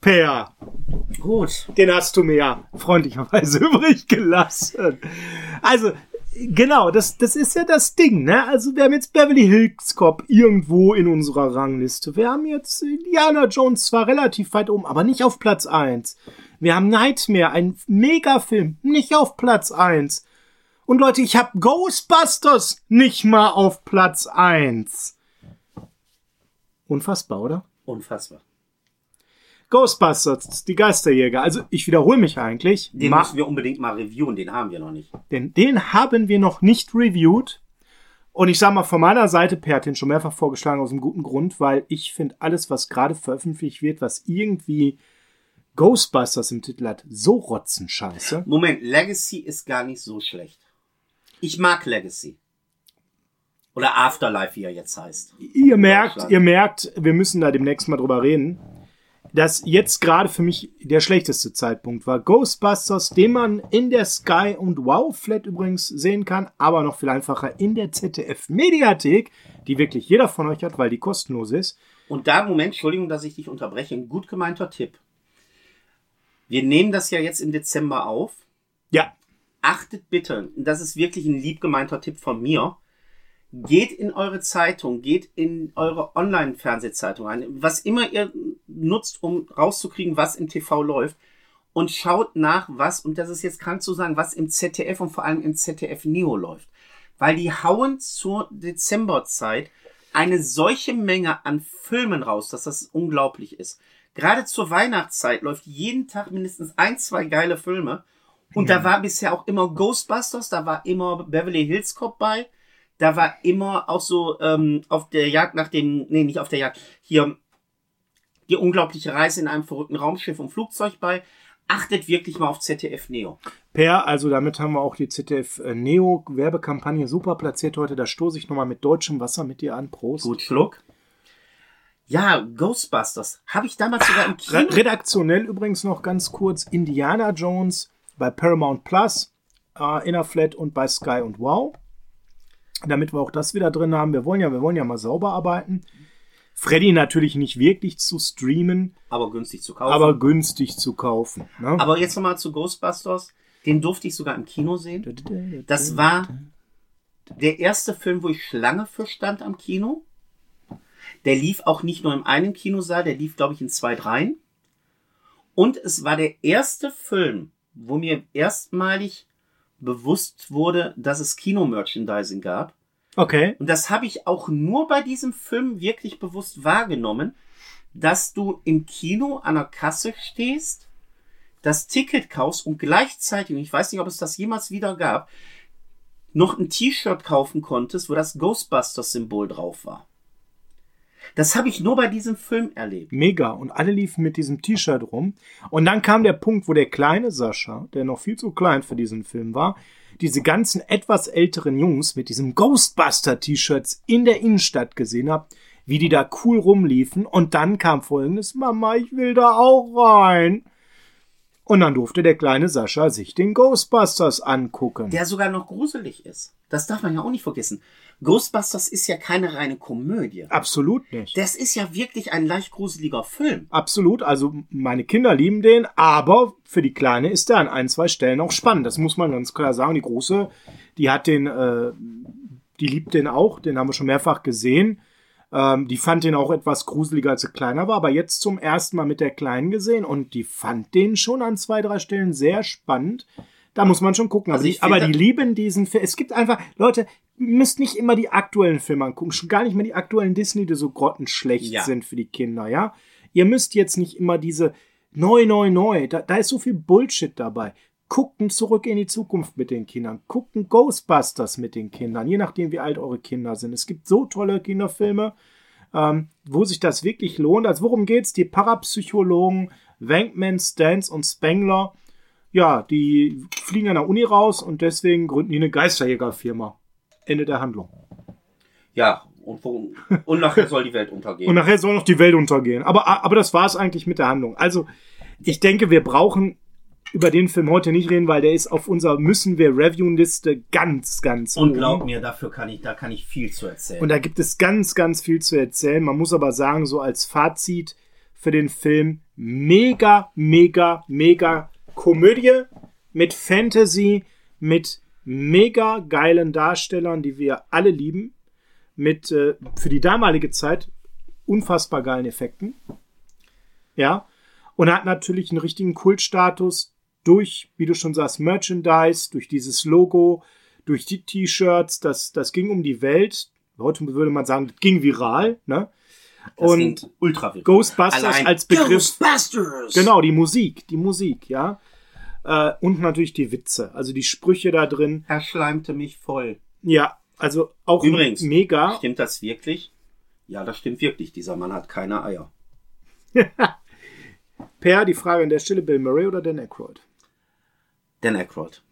Per. Gut. Den hast du mir ja freundlicherweise (laughs) übrig gelassen. Also, genau, das, das ist ja das Ding, ne? Also, wir haben jetzt Beverly Hills Cop irgendwo in unserer Rangliste. Wir haben jetzt Indiana Jones zwar relativ weit oben, aber nicht auf Platz eins. Wir haben Nightmare, ein Megafilm, nicht auf Platz eins. Und Leute, ich habe Ghostbusters nicht mal auf Platz eins. Unfassbar, oder? Unfassbar. Ghostbusters, die Geisterjäger. Also ich wiederhole mich eigentlich. Den Ma- müssen wir unbedingt mal reviewen, den haben wir noch nicht. denn den haben wir noch nicht reviewed. Und ich sag mal von meiner Seite, Per hat den schon mehrfach vorgeschlagen aus einem guten Grund, weil ich finde alles, was gerade veröffentlicht wird, was irgendwie Ghostbusters im Titel hat, so rotzenscheiße. Moment, Legacy ist gar nicht so schlecht. Ich mag Legacy. Oder Afterlife, wie er jetzt heißt. Ihr merkt, ihr merkt, wir müssen da demnächst mal drüber reden, dass jetzt gerade für mich der schlechteste Zeitpunkt war. Ghostbusters, den man in der Sky und Wow Flat übrigens sehen kann, aber noch viel einfacher in der ZDF Mediathek, die wirklich jeder von euch hat, weil die kostenlos ist. Und da, Moment, Entschuldigung, dass ich dich unterbreche, ein gut gemeinter Tipp. Wir nehmen das ja jetzt im Dezember auf. Ja, Achtet bitte, das ist wirklich ein lieb gemeinter Tipp von mir, geht in eure Zeitung, geht in eure Online-Fernsehzeitung ein, was immer ihr nutzt, um rauszukriegen, was im TV läuft und schaut nach, was, und das ist jetzt krank zu sagen, was im ZDF und vor allem im ZDF Neo läuft. Weil die hauen zur Dezemberzeit eine solche Menge an Filmen raus, dass das unglaublich ist. Gerade zur Weihnachtszeit läuft jeden Tag mindestens ein, zwei geile Filme. Und da war bisher auch immer Ghostbusters, da war immer Beverly Hills Cop bei, da war immer auch so ähm, auf der Jagd nach dem, nee, nicht auf der Jagd, hier die unglaubliche Reise in einem verrückten Raumschiff und Flugzeug bei. Achtet wirklich mal auf ZDF Neo. Per, also damit haben wir auch die ZDF äh, Neo Werbekampagne super platziert heute. Da stoße ich nochmal mit deutschem Wasser mit dir an. Prost. Gut, Schluck. Ja, Ghostbusters. Habe ich damals sogar im Kino. Re redaktionell übrigens noch ganz kurz Indiana Jones bei Paramount Plus, äh, Innerflat und bei Sky und Wow. Damit wir auch das wieder drin haben. Wir wollen ja, wir wollen ja mal sauber arbeiten. Freddy natürlich nicht wirklich zu streamen, aber günstig zu kaufen. aber günstig zu kaufen. Ne? Aber jetzt nochmal zu Ghostbusters. Den durfte ich sogar im Kino sehen. Das war der erste Film, wo ich Schlange für stand am Kino. Der lief auch nicht nur im einen Kinosaal, der lief, glaube ich, in zwei, dreien. Und es war der erste Film, wo mir erstmalig bewusst wurde, dass es Kino-Merchandising gab. Okay. Und das habe ich auch nur bei diesem Film wirklich bewusst wahrgenommen, dass du im Kino an der Kasse stehst, das Ticket kaufst und gleichzeitig, und ich weiß nicht, ob es das jemals wieder gab, noch ein T-Shirt kaufen konntest, wo das Ghostbusters-Symbol drauf war. Das habe ich nur bei diesem Film erlebt. Mega. Und alle liefen mit diesem T-Shirt rum. Und dann kam der Punkt, wo der kleine Sascha, der noch viel zu klein für diesen Film war, diese ganzen etwas älteren Jungs mit diesem Ghostbuster-T-Shirts in der Innenstadt gesehen hat, wie die da cool rumliefen. Und dann kam folgendes, Mama, ich will da auch rein. Und dann durfte der kleine Sascha sich den Ghostbusters angucken. Der sogar noch gruselig ist. Das darf man ja auch nicht vergessen. Ghostbusters ist ja keine reine Komödie. Absolut nicht. Das ist ja wirklich ein leicht gruseliger Film. Absolut. Also meine Kinder lieben den, aber für die Kleine ist der an ein, zwei Stellen auch spannend. Das muss man ganz klar sagen. Die Große, die hat den, äh, die liebt den auch. Den haben wir schon mehrfach gesehen. Ähm, die fand den auch etwas gruseliger, als er kleiner war, aber jetzt zum ersten Mal mit der Kleinen gesehen und die fand den schon an zwei, drei Stellen sehr spannend. Da muss man schon gucken. Also aber, die, aber die lieben diesen Film. Es gibt einfach, Leute, ihr müsst nicht immer die aktuellen Filme angucken. Schon gar nicht mehr die aktuellen Disney, die so grottenschlecht Ja. sind für die Kinder, ja. Ihr müsst jetzt nicht immer diese neu, neu, neu. Da, da ist so viel Bullshit dabei. Gucken zurück in die Zukunft mit den Kindern. Gucken Ghostbusters mit den Kindern, je nachdem, wie alt eure Kinder sind. Es gibt so tolle Kinderfilme, ähm, wo sich das wirklich lohnt. Also worum geht's? Die Parapsychologen Wankman, Stans und Spengler, ja, die fliegen an der Uni raus und deswegen gründen die eine Geisterjägerfirma. Ende der Handlung. Ja, und, wo, und nachher soll die Welt untergehen. (laughs) Und nachher soll noch die Welt untergehen. Aber, aber das war es eigentlich mit der Handlung. Also, ich denke, wir brauchen über den Film heute nicht reden, weil der ist auf unserer Müssen wir Review-Liste ganz, ganz Und oben. glaub mir, dafür kann ich, da kann ich viel zu erzählen. Und da gibt es ganz, ganz viel zu erzählen. Man muss aber sagen, so als Fazit für den Film, mega, mega, mega Komödie mit Fantasy, mit mega geilen Darstellern, die wir alle lieben, mit äh, für die damalige Zeit unfassbar geilen Effekten. Ja. Und hat natürlich einen richtigen Kultstatus durch, wie du schon sagst, Merchandise, durch dieses Logo, durch die T-Shirts, das, das ging um die Welt. Heute würde man sagen, das ging viral, ne? Das und ultra wild. Ghostbusters Allein als Begriff. Ghostbusters! Genau, die Musik, die Musik, ja. Äh, und natürlich die Witze, also die Sprüche da drin. Er schleimte mich voll. Ja, also auch Übrigens, mega. Stimmt das wirklich? Ja, das stimmt wirklich. Dieser Mann hat keine Eier. (laughs) Per, die Frage an der Stelle, Bill Murray oder Dan Aykroyd? Dan Aykroyd.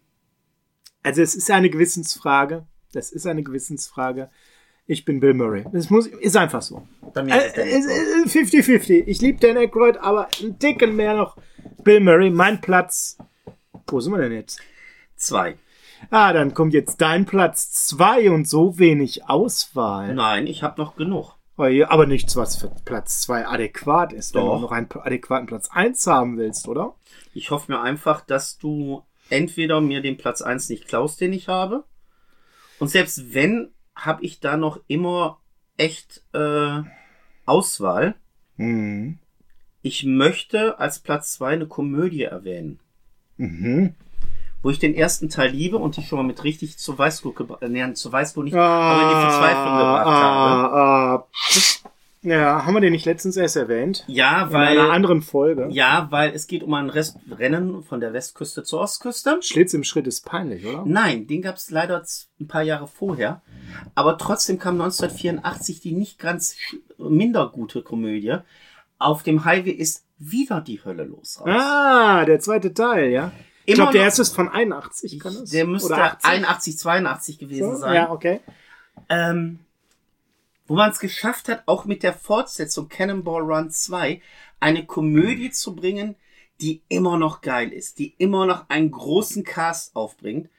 Also es ist eine Gewissensfrage. Das ist eine Gewissensfrage. Ich bin Bill Murray. Das muss, ist einfach so. Bei mir ist es Dan Äh, 50-50. Ich liebe Dan Aykroyd, aber ein Ticken mehr noch Bill Murray. Mein Platz. Wo sind wir denn jetzt? Zwei. Ah, dann kommt jetzt dein Platz zwei und so wenig Auswahl. Nein, ich habe noch genug. Oh Aber nichts, was für Platz zwei adäquat ist, wenn Doch. du noch einen adäquaten Platz eins haben willst, oder? Ich hoffe mir einfach, dass du entweder mir den Platz 1 nicht klaust, den ich habe. Und selbst wenn, habe ich da noch immer echt äh, Auswahl. Mhm. Ich möchte als Platz 2 eine Komödie erwähnen, Mhm. wo ich den ersten Teil liebe und dich schon mal mit richtig zur Weißglut gebracht, äh, zur Weißglut nicht, aber in die Verzweiflung gebracht habe. ah, ah. Ja, haben wir den nicht letztens erst erwähnt? Ja, In einer weil, anderen Folge. ja, weil es geht um ein Rest Rennen von der Westküste zur Ostküste. Schlitz im Schritt ist peinlich, oder? Nein, den gab es leider ein paar Jahre vorher. Aber trotzdem kam 1984 die nicht ganz minder gute Komödie. Auf dem Highway ist wieder die Hölle los. raus. Ah, der zweite Teil, ja. Ich Immer glaube, der erste ist von 81, kann das? Der müsste Oder 80? 81, 82 gewesen So? sein. Ja, okay. ähm, wo man es geschafft hat, auch mit der Fortsetzung Cannonball Run 2 eine Komödie zu bringen, die immer noch geil ist, die immer noch einen großen Cast aufbringt.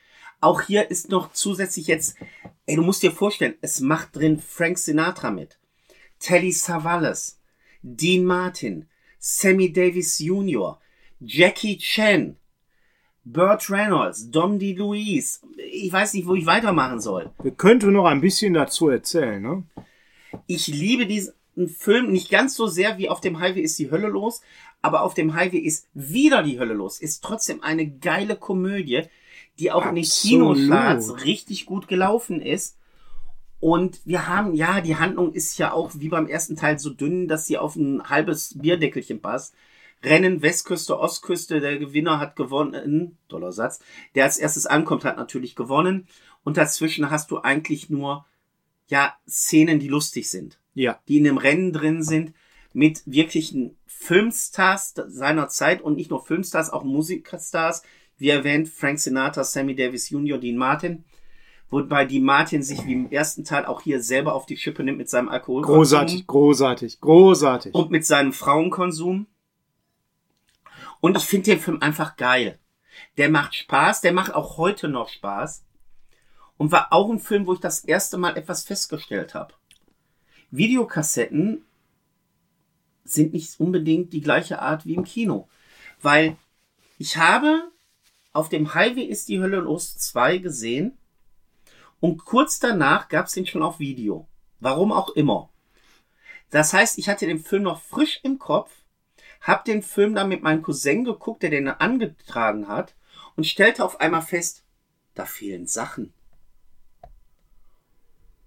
Auch hier ist noch zusätzlich jetzt, ey, du musst dir vorstellen, es macht drin Frank Sinatra mit, Telly Savalas, Dean Martin, Sammy Davis Jr., Jackie Chan, Burt Reynolds, Dom DeLuise. Ich weiß nicht, wo ich weitermachen soll. Wir könnten noch ein bisschen dazu erzählen, ne? Ich liebe diesen Film nicht ganz so sehr wie auf dem Highway ist die Hölle los, aber auf dem Highway ist wieder die Hölle los. Ist trotzdem eine geile Komödie, die auch in den Absolut. Kinocharts richtig gut gelaufen ist. Und wir haben, ja, die Handlung ist ja auch wie beim ersten Teil so dünn, dass sie auf ein halbes Bierdeckelchen passt. Rennen Westküste, Ostküste, der Gewinner hat gewonnen, toller Satz. Der als erstes ankommt, hat natürlich gewonnen. Und dazwischen hast du eigentlich nur ja, Szenen, die lustig sind. Ja. die in dem Rennen drin sind, mit wirklichen Filmstars seiner Zeit und nicht nur Filmstars, auch Musikstars, wie erwähnt, Frank Sinatra, Sammy Davis Jr., Dean Martin. Wobei Dean Martin sich wie im ersten Teil auch hier selber auf die Schippe nimmt mit seinem Alkoholkonsum Großartig, großartig, großartig. und mit seinem Frauenkonsum. Und ich finde den Film einfach geil. Der macht Spaß, der macht auch heute noch Spaß. Und war auch ein Film, wo ich das erste Mal etwas festgestellt habe. Videokassetten sind nicht unbedingt die gleiche Art wie im Kino. Weil ich habe auf dem Highway ist die Hölle los 2 gesehen und kurz danach gab es den schon auf Video. Warum auch immer. Das heißt, ich hatte den Film noch frisch im Kopf, hab den Film dann mit meinem Cousin geguckt, der den angetragen hat und stellte auf einmal fest, da fehlen Sachen.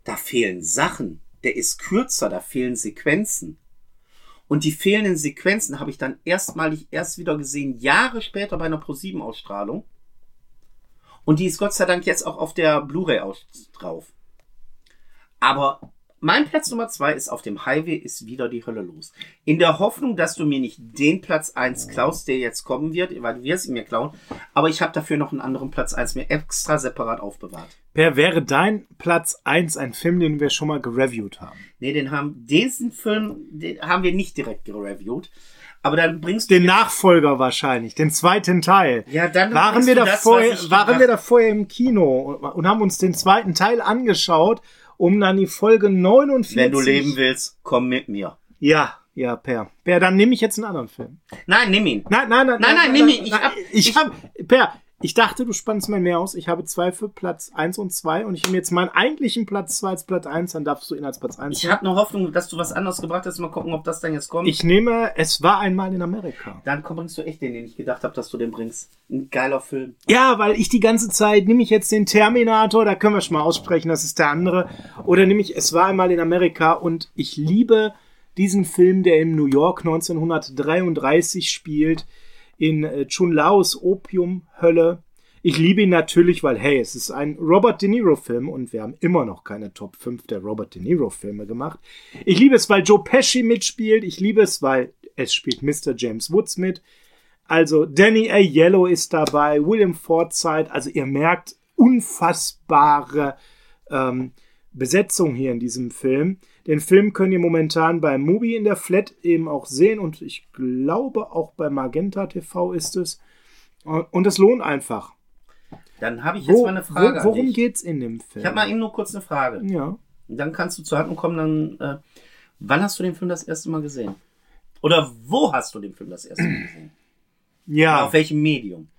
Da fehlen Sachen. Der ist kürzer, da fehlen Sequenzen. Und die fehlenden Sequenzen habe ich dann erstmalig erst wieder gesehen, Jahre später bei einer Pro7-Ausstrahlung. Und die ist Gott sei Dank jetzt auch auf der Blu-ray drauf. Aber mein Platz Nummer zwei ist auf dem Highway ist wieder die Hölle los. In der Hoffnung, dass du mir nicht den Platz eins klaust, der jetzt kommen wird, weil du wirst ihn mir klauen. Aber ich habe dafür noch einen anderen Platz eins mir extra separat aufbewahrt. Per, wäre dein Platz 1 ein Film, den wir schon mal gereviewt haben? Nee, den haben, diesen Film, den haben wir nicht direkt gereviewt. Aber dann bringst du Den Nachfolger wahrscheinlich, den zweiten Teil. Ja, dann waren wir, da vorher, waren wir da vorher im Kino und, und haben uns den zweiten Teil angeschaut, um dann die Folge 49. Wenn du leben willst, komm mit mir. Ja, ja, Per. Per, dann nehme ich jetzt einen anderen Film. Nein, nimm ihn. Nein, nein, nein. Nein, nein, nimm ihn. Ich hab- ich ich- hab, Per, ich dachte, du spannst mal mehr aus. Ich habe zwei für Platz 1 und 2 und ich nehme jetzt meinen eigentlichen Platz 2 als Platz 1, dann darfst du ihn als Platz 1 Ich habe noch Hoffnung, dass du was anderes gebracht hast. Mal gucken, ob das dann jetzt kommt. Ich nehme, es war einmal in Amerika. dann komm, bringst du echt den, den ich gedacht habe, dass du den bringst. Ein geiler Film. Ja, weil ich die ganze Zeit, nehme ich jetzt den Terminator, da können wir schon mal aussprechen, das ist der andere. Oder nehme ich, es war einmal in Amerika und ich liebe diesen Film, der in New York 1933 spielt, in äh, Chun Laos Opiumhölle. Ich liebe ihn natürlich, weil, hey, es ist ein Robert De Niro-Film und wir haben immer noch keine Top 5 der Robert De Niro-Filme gemacht. Ich liebe es, weil Joe Pesci mitspielt. Ich liebe es, weil es spielt Mr. James Woods mit. Also Danny Aiello ist dabei, William Forsythe. Also ihr merkt unfassbare ähm, Besetzung hier in diesem Film. Den Film könnt ihr momentan bei Mubi in der Flat eben auch sehen und ich glaube auch bei Magenta TV ist es. Und es lohnt einfach. Dann habe ich jetzt Wo, mal eine Frage wo, worum an dich. geht's in dem Film? Ich habe mal eben nur kurz eine Frage. ja. Dann kannst du zur Handlung kommen. Dann, äh, wann hast du den Film das erste Mal gesehen? Oder wo hast du den Film das erste Mal gesehen? Ja, Auf welchem Medium?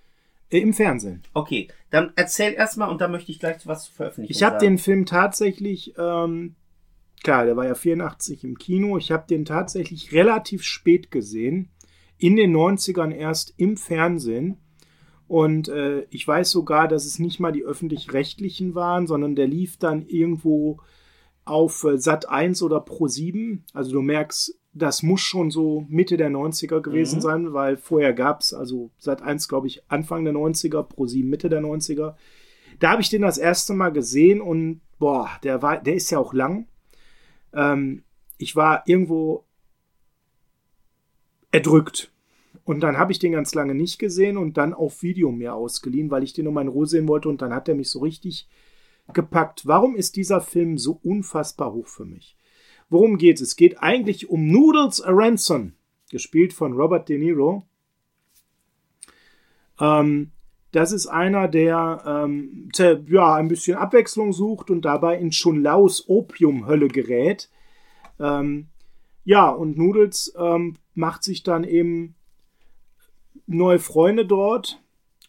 Im Fernsehen. Okay, dann erzähl erstmal und dann möchte ich gleich was zur Veröffentlichung Ich habe den Film tatsächlich, ähm, klar, der war ja 84 im Kino. Ich habe den tatsächlich relativ spät gesehen. In den 90ern erst im Fernsehen. Und äh, ich weiß sogar, dass es nicht mal die öffentlich-rechtlichen waren, sondern der lief dann irgendwo auf äh, Sat 1 oder Pro 7. Also du merkst, das muss schon so Mitte der 90er gewesen Mhm. sein, weil vorher gab es, also Sat 1, glaube ich, Anfang der 90er, Pro 7 Mitte der 90er. Da habe ich den das erste Mal gesehen und boah, der war, der ist ja auch lang. Ähm, ich war irgendwo erdrückt. Und dann habe ich den ganz lange nicht gesehen und dann auf Video mir ausgeliehen, weil ich den um in Ruhe sehen wollte und dann hat er mich so richtig gepackt. Warum ist dieser Film so unfassbar hoch für mich? Worum geht es? Es geht eigentlich um Noodles Aronson, gespielt von Robert De Niro. Ähm, das ist einer, der ähm, ja, ein bisschen Abwechslung sucht und dabei in Chun Laos Opiumhölle gerät. Ähm, ja, und Noodles ähm, macht sich dann eben neue Freunde dort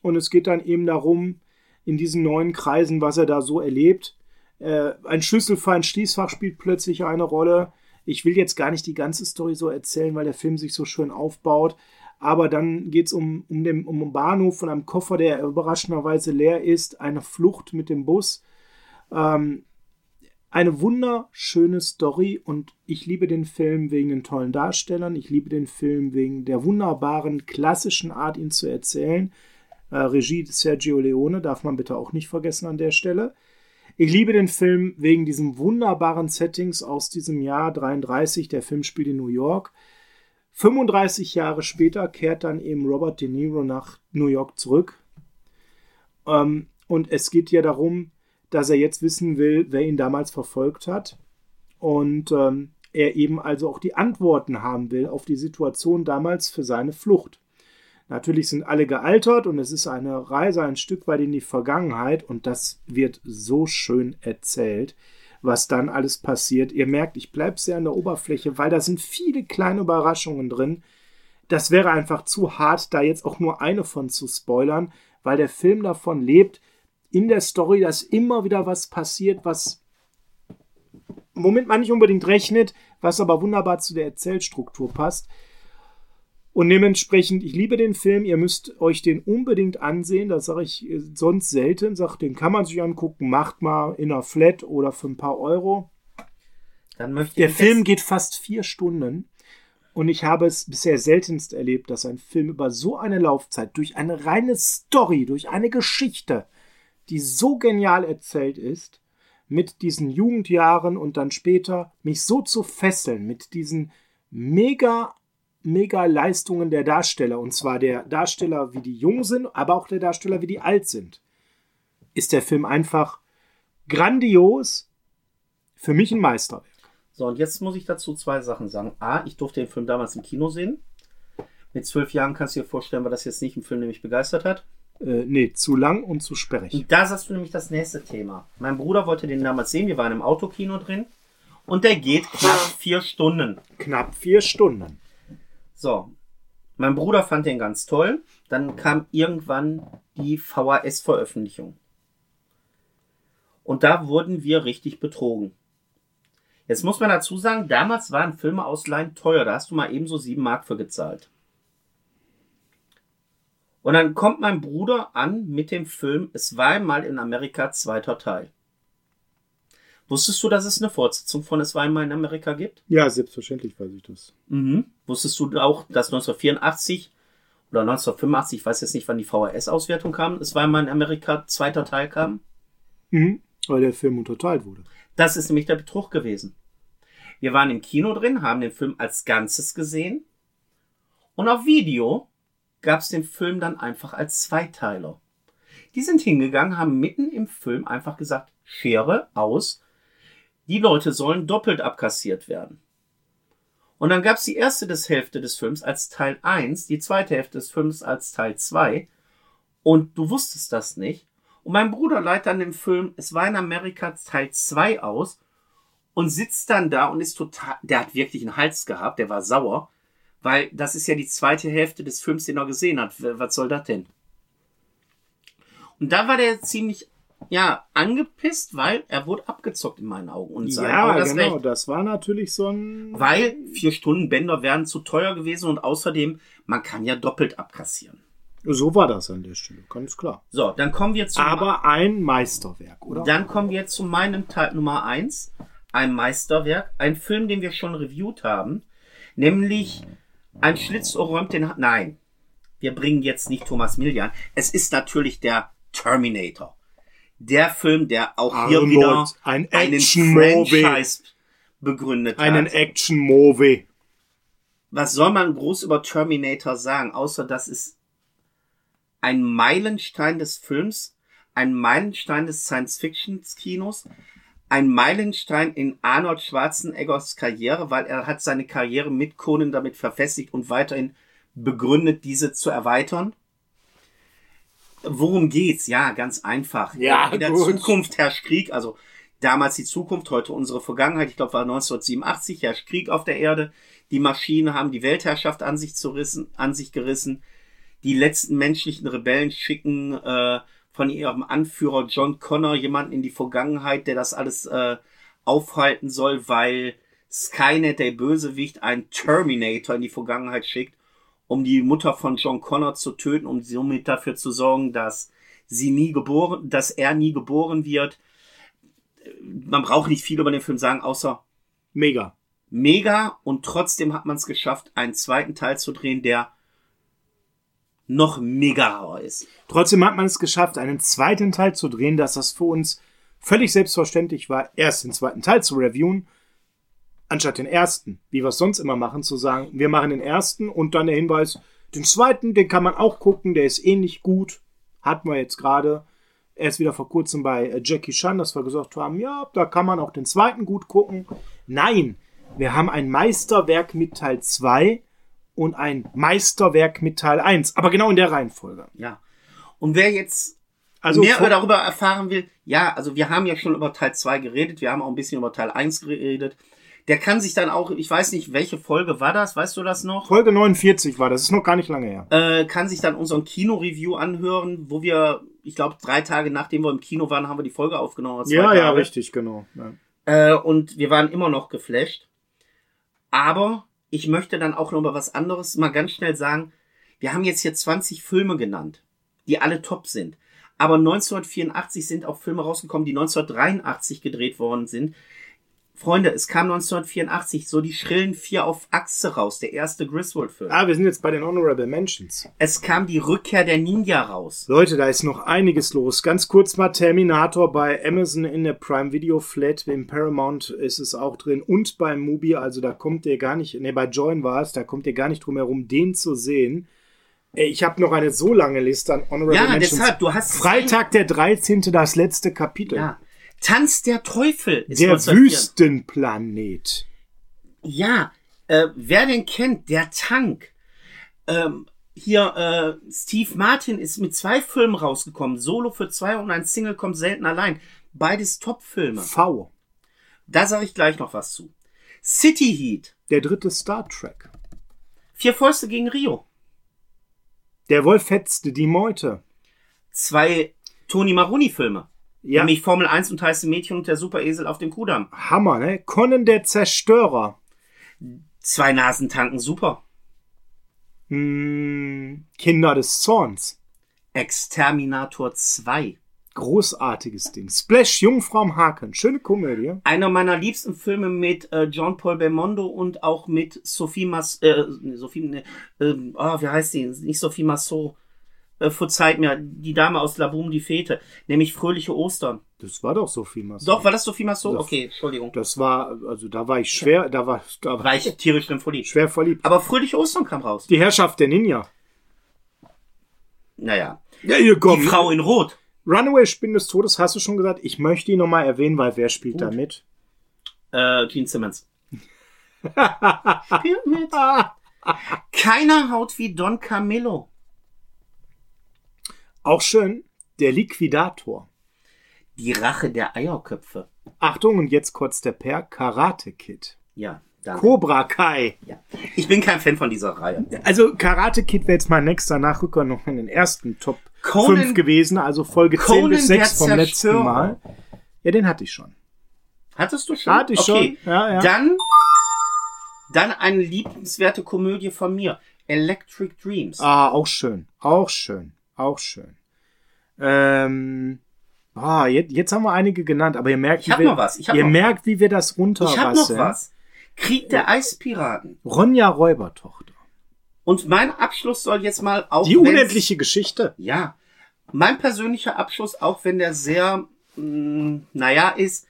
und es geht dann eben darum, in diesen neuen Kreisen, was er da so erlebt. Äh, ein Schlüsselfall, ein Schließfach spielt plötzlich eine Rolle. Ich will jetzt gar nicht die ganze Story so erzählen, weil der Film sich so schön aufbaut. Aber dann geht es um, um, den, um einen Bahnhof von einem Koffer, der überraschenderweise leer ist, eine Flucht mit dem Bus. Ähm, eine wunderschöne Story und ich liebe den Film wegen den tollen Darstellern. Ich liebe den Film wegen der wunderbaren klassischen Art, ihn zu erzählen. Äh, Regie Sergio Leone darf man bitte auch nicht vergessen an der Stelle. Ich liebe den Film wegen diesen wunderbaren Settings aus diesem Jahr 33. Der Film spielt in New York. 35 Jahre später kehrt dann eben Robert De Niro nach New York zurück. Ähm, und es geht ja darum, dass er jetzt wissen will, wer ihn damals verfolgt hat. Und ähm, er eben also auch die Antworten haben will auf die Situation damals für seine Flucht. Natürlich sind alle gealtert und es ist eine Reise ein Stück weit in die Vergangenheit und das wird so schön erzählt, was dann alles passiert. Ihr merkt, ich bleibe sehr an der Oberfläche, weil da sind viele kleine Überraschungen drin. Das wäre einfach zu hart, da jetzt auch nur eine von zu spoilern, weil der Film davon lebt, in der Story, dass immer wieder was passiert, was womit man nicht unbedingt rechnet, was aber wunderbar zu der Erzählstruktur passt. Und dementsprechend, ich liebe den Film, ihr müsst euch den unbedingt ansehen, das sage ich äh, sonst selten, sag, den kann man sich angucken, macht mal in einer Flat oder für ein paar Euro. Dann möchte Der Film geht fast vier Stunden und ich habe es bisher seltenst erlebt, dass ein Film über so eine Laufzeit, durch eine reine Story, durch eine Geschichte, die so genial erzählt ist, mit diesen Jugendjahren und dann später mich so zu fesseln, mit diesen mega, mega Leistungen der Darsteller, und zwar der Darsteller, wie die jung sind, aber auch der Darsteller, wie die alt sind, ist der Film einfach grandios, für mich ein Meisterwerk. So, und jetzt muss ich dazu zwei Sachen sagen. A, ich durfte den Film damals im Kino sehen. Mit zwölf Jahren kannst du dir vorstellen, war das jetzt nicht ein Film, der mich begeistert hat. Äh, nee, zu lang und zu sperrig. Und da sagst du nämlich das nächste Thema. Mein Bruder wollte den damals sehen, wir waren im Autokino drin. Und der geht knapp vier Stunden. Knapp vier Stunden. So, mein Bruder fand den ganz toll. Dann kam irgendwann die VHS-Veröffentlichung. Und da wurden wir richtig betrogen. Jetzt muss man dazu sagen, damals waren Filme ausleihen teuer. Da hast du mal ebenso sieben Mark für gezahlt. Und dann kommt mein Bruder an mit dem Film Es war einmal in Amerika zweiter Teil. Wusstest du, dass es eine Fortsetzung von Es war einmal in Amerika gibt? Ja, selbstverständlich weiß ich das. Mhm. Wusstest du auch, dass 1984 oder 1985, ich weiß jetzt nicht, wann die VHS-Auswertung kam, es war einmal in Amerika zweiter Teil kam? Mhm. Weil der Film unterteilt wurde. Das ist nämlich der Betrug gewesen. Wir waren im Kino drin, haben den Film als Ganzes gesehen und auf Video gab es den Film dann einfach als Zweiteiler. Die sind hingegangen, haben mitten im Film einfach gesagt, Schere aus, die Leute sollen doppelt abkassiert werden. Und dann gab es die erste des Hälfte des Films als Teil 1, die zweite Hälfte des Films als Teil 2 und du wusstest das nicht. Und mein Bruder leitet dann den Film Es war in Amerika Teil 2 aus und sitzt dann da und ist total, der hat wirklich einen Hals gehabt, der war sauer, weil das ist ja die zweite Hälfte des Films, den er gesehen hat. Was soll das denn? Und da war der ziemlich, ja, angepisst, weil er wurde abgezockt in meinen Augen. Und Ja, das genau. Recht. Das war natürlich so ein. Weil vier Stunden Bänder wären zu teuer gewesen und außerdem, man kann ja doppelt abkassieren. So war das an der Stelle, ganz klar. So, dann kommen wir zu Aber ein Meisterwerk, oder? Dann kommen wir zu meinem Teil Nummer eins, ein Meisterwerk, ein Film, den wir schon reviewt haben, nämlich ein Schlitzohr räumt den... Ha Nein, wir bringen jetzt nicht Thomas Millian. Es ist natürlich der Terminator. Der Film, der auch hier Arnold, wieder ein einen. Franchise begründet Einen hat. Action-Movie. Was soll man groß über Terminator sagen, außer dass es ein Meilenstein des Films, ein Meilenstein des Science-Fiction-Kinos, ein Meilenstein in Arnold Schwarzeneggers Karriere, weil er hat seine Karriere mit Conan damit verfestigt und weiterhin begründet, diese zu erweitern. Worum geht's? Ja, ganz einfach. Ja, in der gut. Zukunft herrscht Krieg, also damals die Zukunft, heute unsere Vergangenheit. Ich glaube, war 1987 herrscht Krieg auf der Erde. Die Maschinen haben die Weltherrschaft an sich, zerrissen, an sich gerissen. Die letzten menschlichen Rebellen schicken äh, von ihrem Anführer John Connor jemanden in die Vergangenheit, der das alles äh, aufhalten soll, weil Skynet, der Bösewicht, einen Terminator in die Vergangenheit schickt, um die Mutter von John Connor zu töten, um somit dafür zu sorgen, dass sie nie geboren, dass er nie geboren wird. Man braucht nicht viel über den Film sagen, außer Mega. mega und trotzdem hat man es geschafft, einen zweiten Teil zu drehen, der noch megaer ist. Trotzdem hat man es geschafft, einen zweiten Teil zu drehen, dass das für uns völlig selbstverständlich war, erst den zweiten Teil zu reviewen, anstatt den ersten, wie wir es sonst immer machen, zu sagen, wir machen den ersten und dann der Hinweis, den zweiten, den kann man auch gucken, der ist ähnlich gut, hatten wir jetzt gerade erst wieder vor kurzem bei äh, Jackie Chan, dass wir gesagt haben, ja, da kann man auch den zweiten gut gucken. Nein, wir haben ein Meisterwerk mit Teil 2 und ein Meisterwerk mit Teil 1, aber genau in der Reihenfolge. Ja. Und wer jetzt Also mehr darüber erfahren will, ja, also wir haben ja schon über Teil 2 geredet, wir haben auch ein bisschen über Teil 1 geredet. Der kann sich dann auch, ich weiß nicht, welche Folge war das, weißt du das noch? Folge 49 war, das ist noch gar nicht lange her. Äh, kann sich dann unseren Kino-Review anhören, wo wir, ich glaube, drei Tage nachdem wir im Kino waren, haben wir die Folge aufgenommen. Ja, ja, Tage. richtig, genau. Ja. Äh, und wir waren immer noch geflasht. Aber ich möchte dann auch noch über was anderes mal ganz schnell sagen. Wir haben jetzt hier 20 Filme genannt, die alle top sind. Aber 1984 sind auch Filme rausgekommen, die 1983 gedreht worden sind. Freunde, es kam 1984 so die schrillen vier auf Achse raus, der erste Griswold-Film. Ah, wir sind jetzt bei den Honorable Mentions. Es kam die Rückkehr der Ninja raus. Leute, da ist noch einiges los. Ganz kurz mal Terminator bei Amazon in der Prime Video Flat. Im Paramount ist es auch drin und beim Mubi. Also da kommt ihr gar nicht, ne, bei Join war es, da kommt ihr gar nicht drum herum, den zu sehen. Ich habe noch eine so lange Liste an Honorable Ja, Mentions. deshalb, du hast Freitag der 13. das letzte Kapitel. Ja. Tanz der Teufel ist Der 1984. Wüstenplanet. Ja, äh, wer den kennt, der Tank. Ähm, hier, äh, Steve Martin ist mit zwei Filmen rausgekommen. Solo für zwei und ein Single kommt selten allein. Beides Top-Filme. V. Da sage ich gleich noch was zu. City Heat. Der dritte Star Trek. Vier Fäuste gegen Rio. Der Wolf hetzte die Meute. Zwei Tony Maroni-Filme. Ja, Nämlich Formel 1 und heiße Mädchen und der Superesel auf dem Kudamm. Hammer, ne? Conan der Zerstörer. Zwei Nasen tanken super. Hm, Kinder des Zorns. Exterminator 2. Großartiges Ding. Splash, Jungfrau am Haken. Schöne Komödie. Einer meiner liebsten Filme mit äh, John Paul Belmondo und auch mit Sophie Mas äh, Sophie, ne, ähm, oh, wie heißt die? Nicht Sophie Massot. Äh, verzeiht mir, die Dame aus La Boum, die Fete. Nämlich Fröhliche Ostern. Das war doch Sophie Massot. Doch, war das Sophie Massot? Das- Okay, Entschuldigung. Das war, also da war ich schwer, da war, da war War ich tierisch drin verliebt. schwer verliebt. Aber Fröhliche Ostern kam raus. Die Herrschaft der Ninja. Naja. Ja, ihr Die kommt. Frau in Rot. Runaway Spin des Todes hast du schon gesagt. Ich möchte ihn nochmal erwähnen, weil wer spielt da mit? Äh, Gene Simmons. (laughs) Spielt mit. Keiner haut wie Don Camillo. Auch schön. Der Liquidator. Die Rache der Eierköpfe. Achtung, und jetzt kurz der Per. Karate Kid. Ja, danke. Cobra Kai. Ja. Ich bin kein Fan von dieser Reihe. Also Karate Kid wäre jetzt mein nächster Nachrücker noch in den ersten Top Conan- 5 gewesen, also Folge 10 Conan bis 6 der vom letzten. Mal. Ja, den hatte ich schon. Hattest du schon? Hatte ich okay. schon, ja, ja. Dann, dann eine liebenswerte Komödie von mir. Electric Dreams. Ah, auch schön. Auch schön. Auch schön. Ähm, ah, jetzt, jetzt haben wir einige genannt, aber ihr merkt, Ich wie wir, was, ihr merkt, wie wir das ich habe noch runterrasseln. was. Krieg der Eispiraten. Ronja Räubertochter. Und mein Abschluss soll jetzt mal auch Die unendliche Geschichte. Ja. Mein persönlicher Abschluss, auch wenn der sehr, mh, naja, ist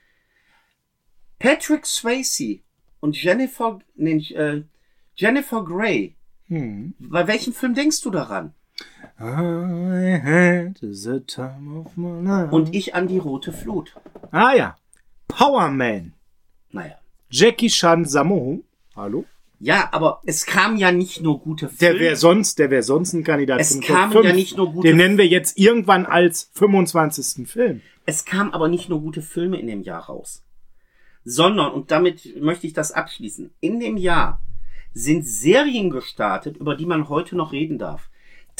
Patrick Swayze und Jennifer, nee, äh, Jennifer Grey. Hm. Bei welchem Film denkst du daran? I had the time of my life. Und ich an die rote Flut. ah ja. Power Man. Naja. Jackie Chan Sammo. Hallo? Ja, aber es kam ja nicht nur gute Der Filme. wäre sonst, der wäre sonst ein Kandidat Es kamen ja 5. nicht nur gute Den nennen wir jetzt irgendwann als 25. Film. Es kamen aber nicht nur gute Filme in dem Jahr raus, sondern, und damit möchte ich das abschließen, in dem Jahr sind Serien gestartet, über die man heute noch reden darf.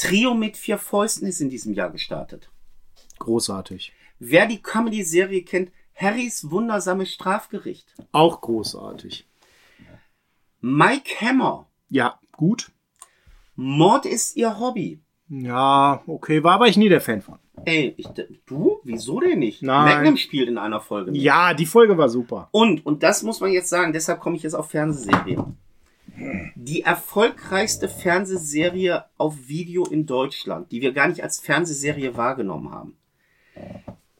Trio mit vier Fäusten ist in diesem Jahr gestartet. Großartig. Wer die Comedy-Serie kennt, Harrys wundersames Strafgericht. Auch großartig. Mike Hammer, Ja, gut. Mord ist ihr Hobby. Ja, okay, war aber ich nie der Fan von. Ey, ich, du? Wieso denn nicht? Nein. Magnum spielt in einer Folge. mit. Ja, die Folge war super. Und, und das muss man jetzt sagen, deshalb komme ich jetzt auf Fernsehserien. Die erfolgreichste Fernsehserie auf Video in Deutschland, die wir gar nicht als Fernsehserie wahrgenommen haben.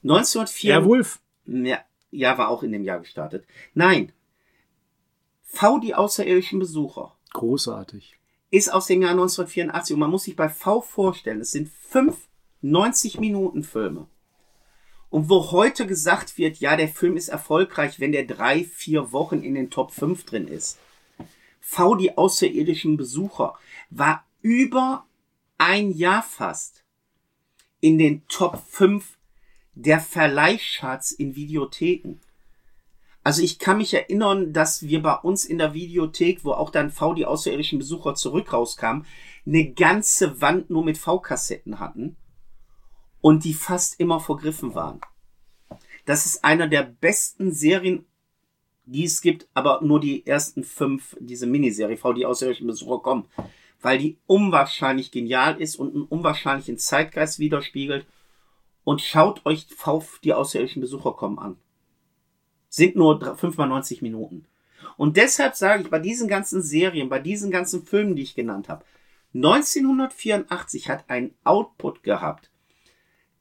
1904, Der Wolf. Ja, ja, war auch in dem Jahr gestartet. Nein. V, die außerirdischen Besucher, Großartig. ist aus dem Jahr 1984 und man muss sich bei V vorstellen, es sind fünf 90-Minuten-Filme. Und wo heute gesagt wird, ja, der Film ist erfolgreich, wenn der drei, vier Wochen in den Top 5 drin ist. V, die außerirdischen Besucher, war über ein Jahr fast in den Top 5 der Verleihcharts in Videotheken. Also ich kann mich erinnern, dass wir bei uns in der Videothek, wo auch dann V die außerirdischen Besucher zurück rauskam, eine ganze Wand nur mit V-Kassetten hatten und die fast immer vergriffen waren. Das ist einer der besten Serien, die es gibt, aber nur die ersten fünf, diese Miniserie V die außerirdischen Besucher kommen, weil die unwahrscheinlich genial ist und einen unwahrscheinlichen Zeitgeist widerspiegelt. Und schaut euch V die außerirdischen Besucher kommen an sind nur 5 mal 90 Minuten. Und deshalb sage ich, bei diesen ganzen Serien, bei diesen ganzen Filmen, die ich genannt habe, 1984 hat ein Output gehabt,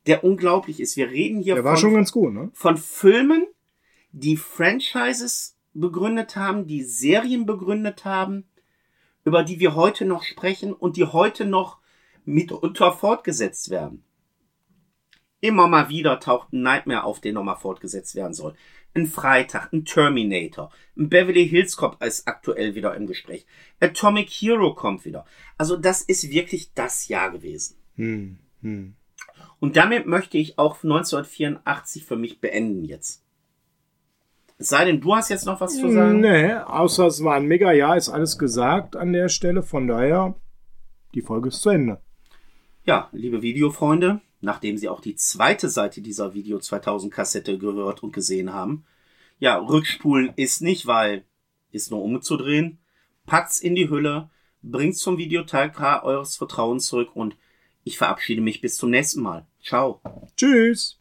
der unglaublich ist. Wir reden hier Der war schon ganz gut, ne? von Filmen, die Franchises begründet haben, die Serien begründet haben, über die wir heute noch sprechen und die heute noch mitunter fortgesetzt werden. Immer mal wieder taucht ein Nightmare auf, der nochmal fortgesetzt werden soll. Ein Freitag, ein Terminator, ein Beverly Hills Cop ist aktuell wieder im Gespräch. Atomic Hero kommt wieder. Also das ist wirklich das Jahr gewesen. Hm, hm. Und damit möchte ich auch 1984 für mich beenden jetzt. Es sei denn, du hast jetzt noch was zu sagen. Nee, außer es war ein mega Jahr, ist alles gesagt an der Stelle. Von daher, die Folge ist zu Ende. Ja, liebe Videofreunde, nachdem Sie auch die zweite Seite dieser Video 2000 Kassette gehört und gesehen haben. Ja, rückspulen ist nicht, weil ist nur umzudrehen. Packt's in die Hülle, bringt's zum Videothekar eures Vertrauens zurück und ich verabschiede mich bis zum nächsten Mal. Ciao. Tschüss.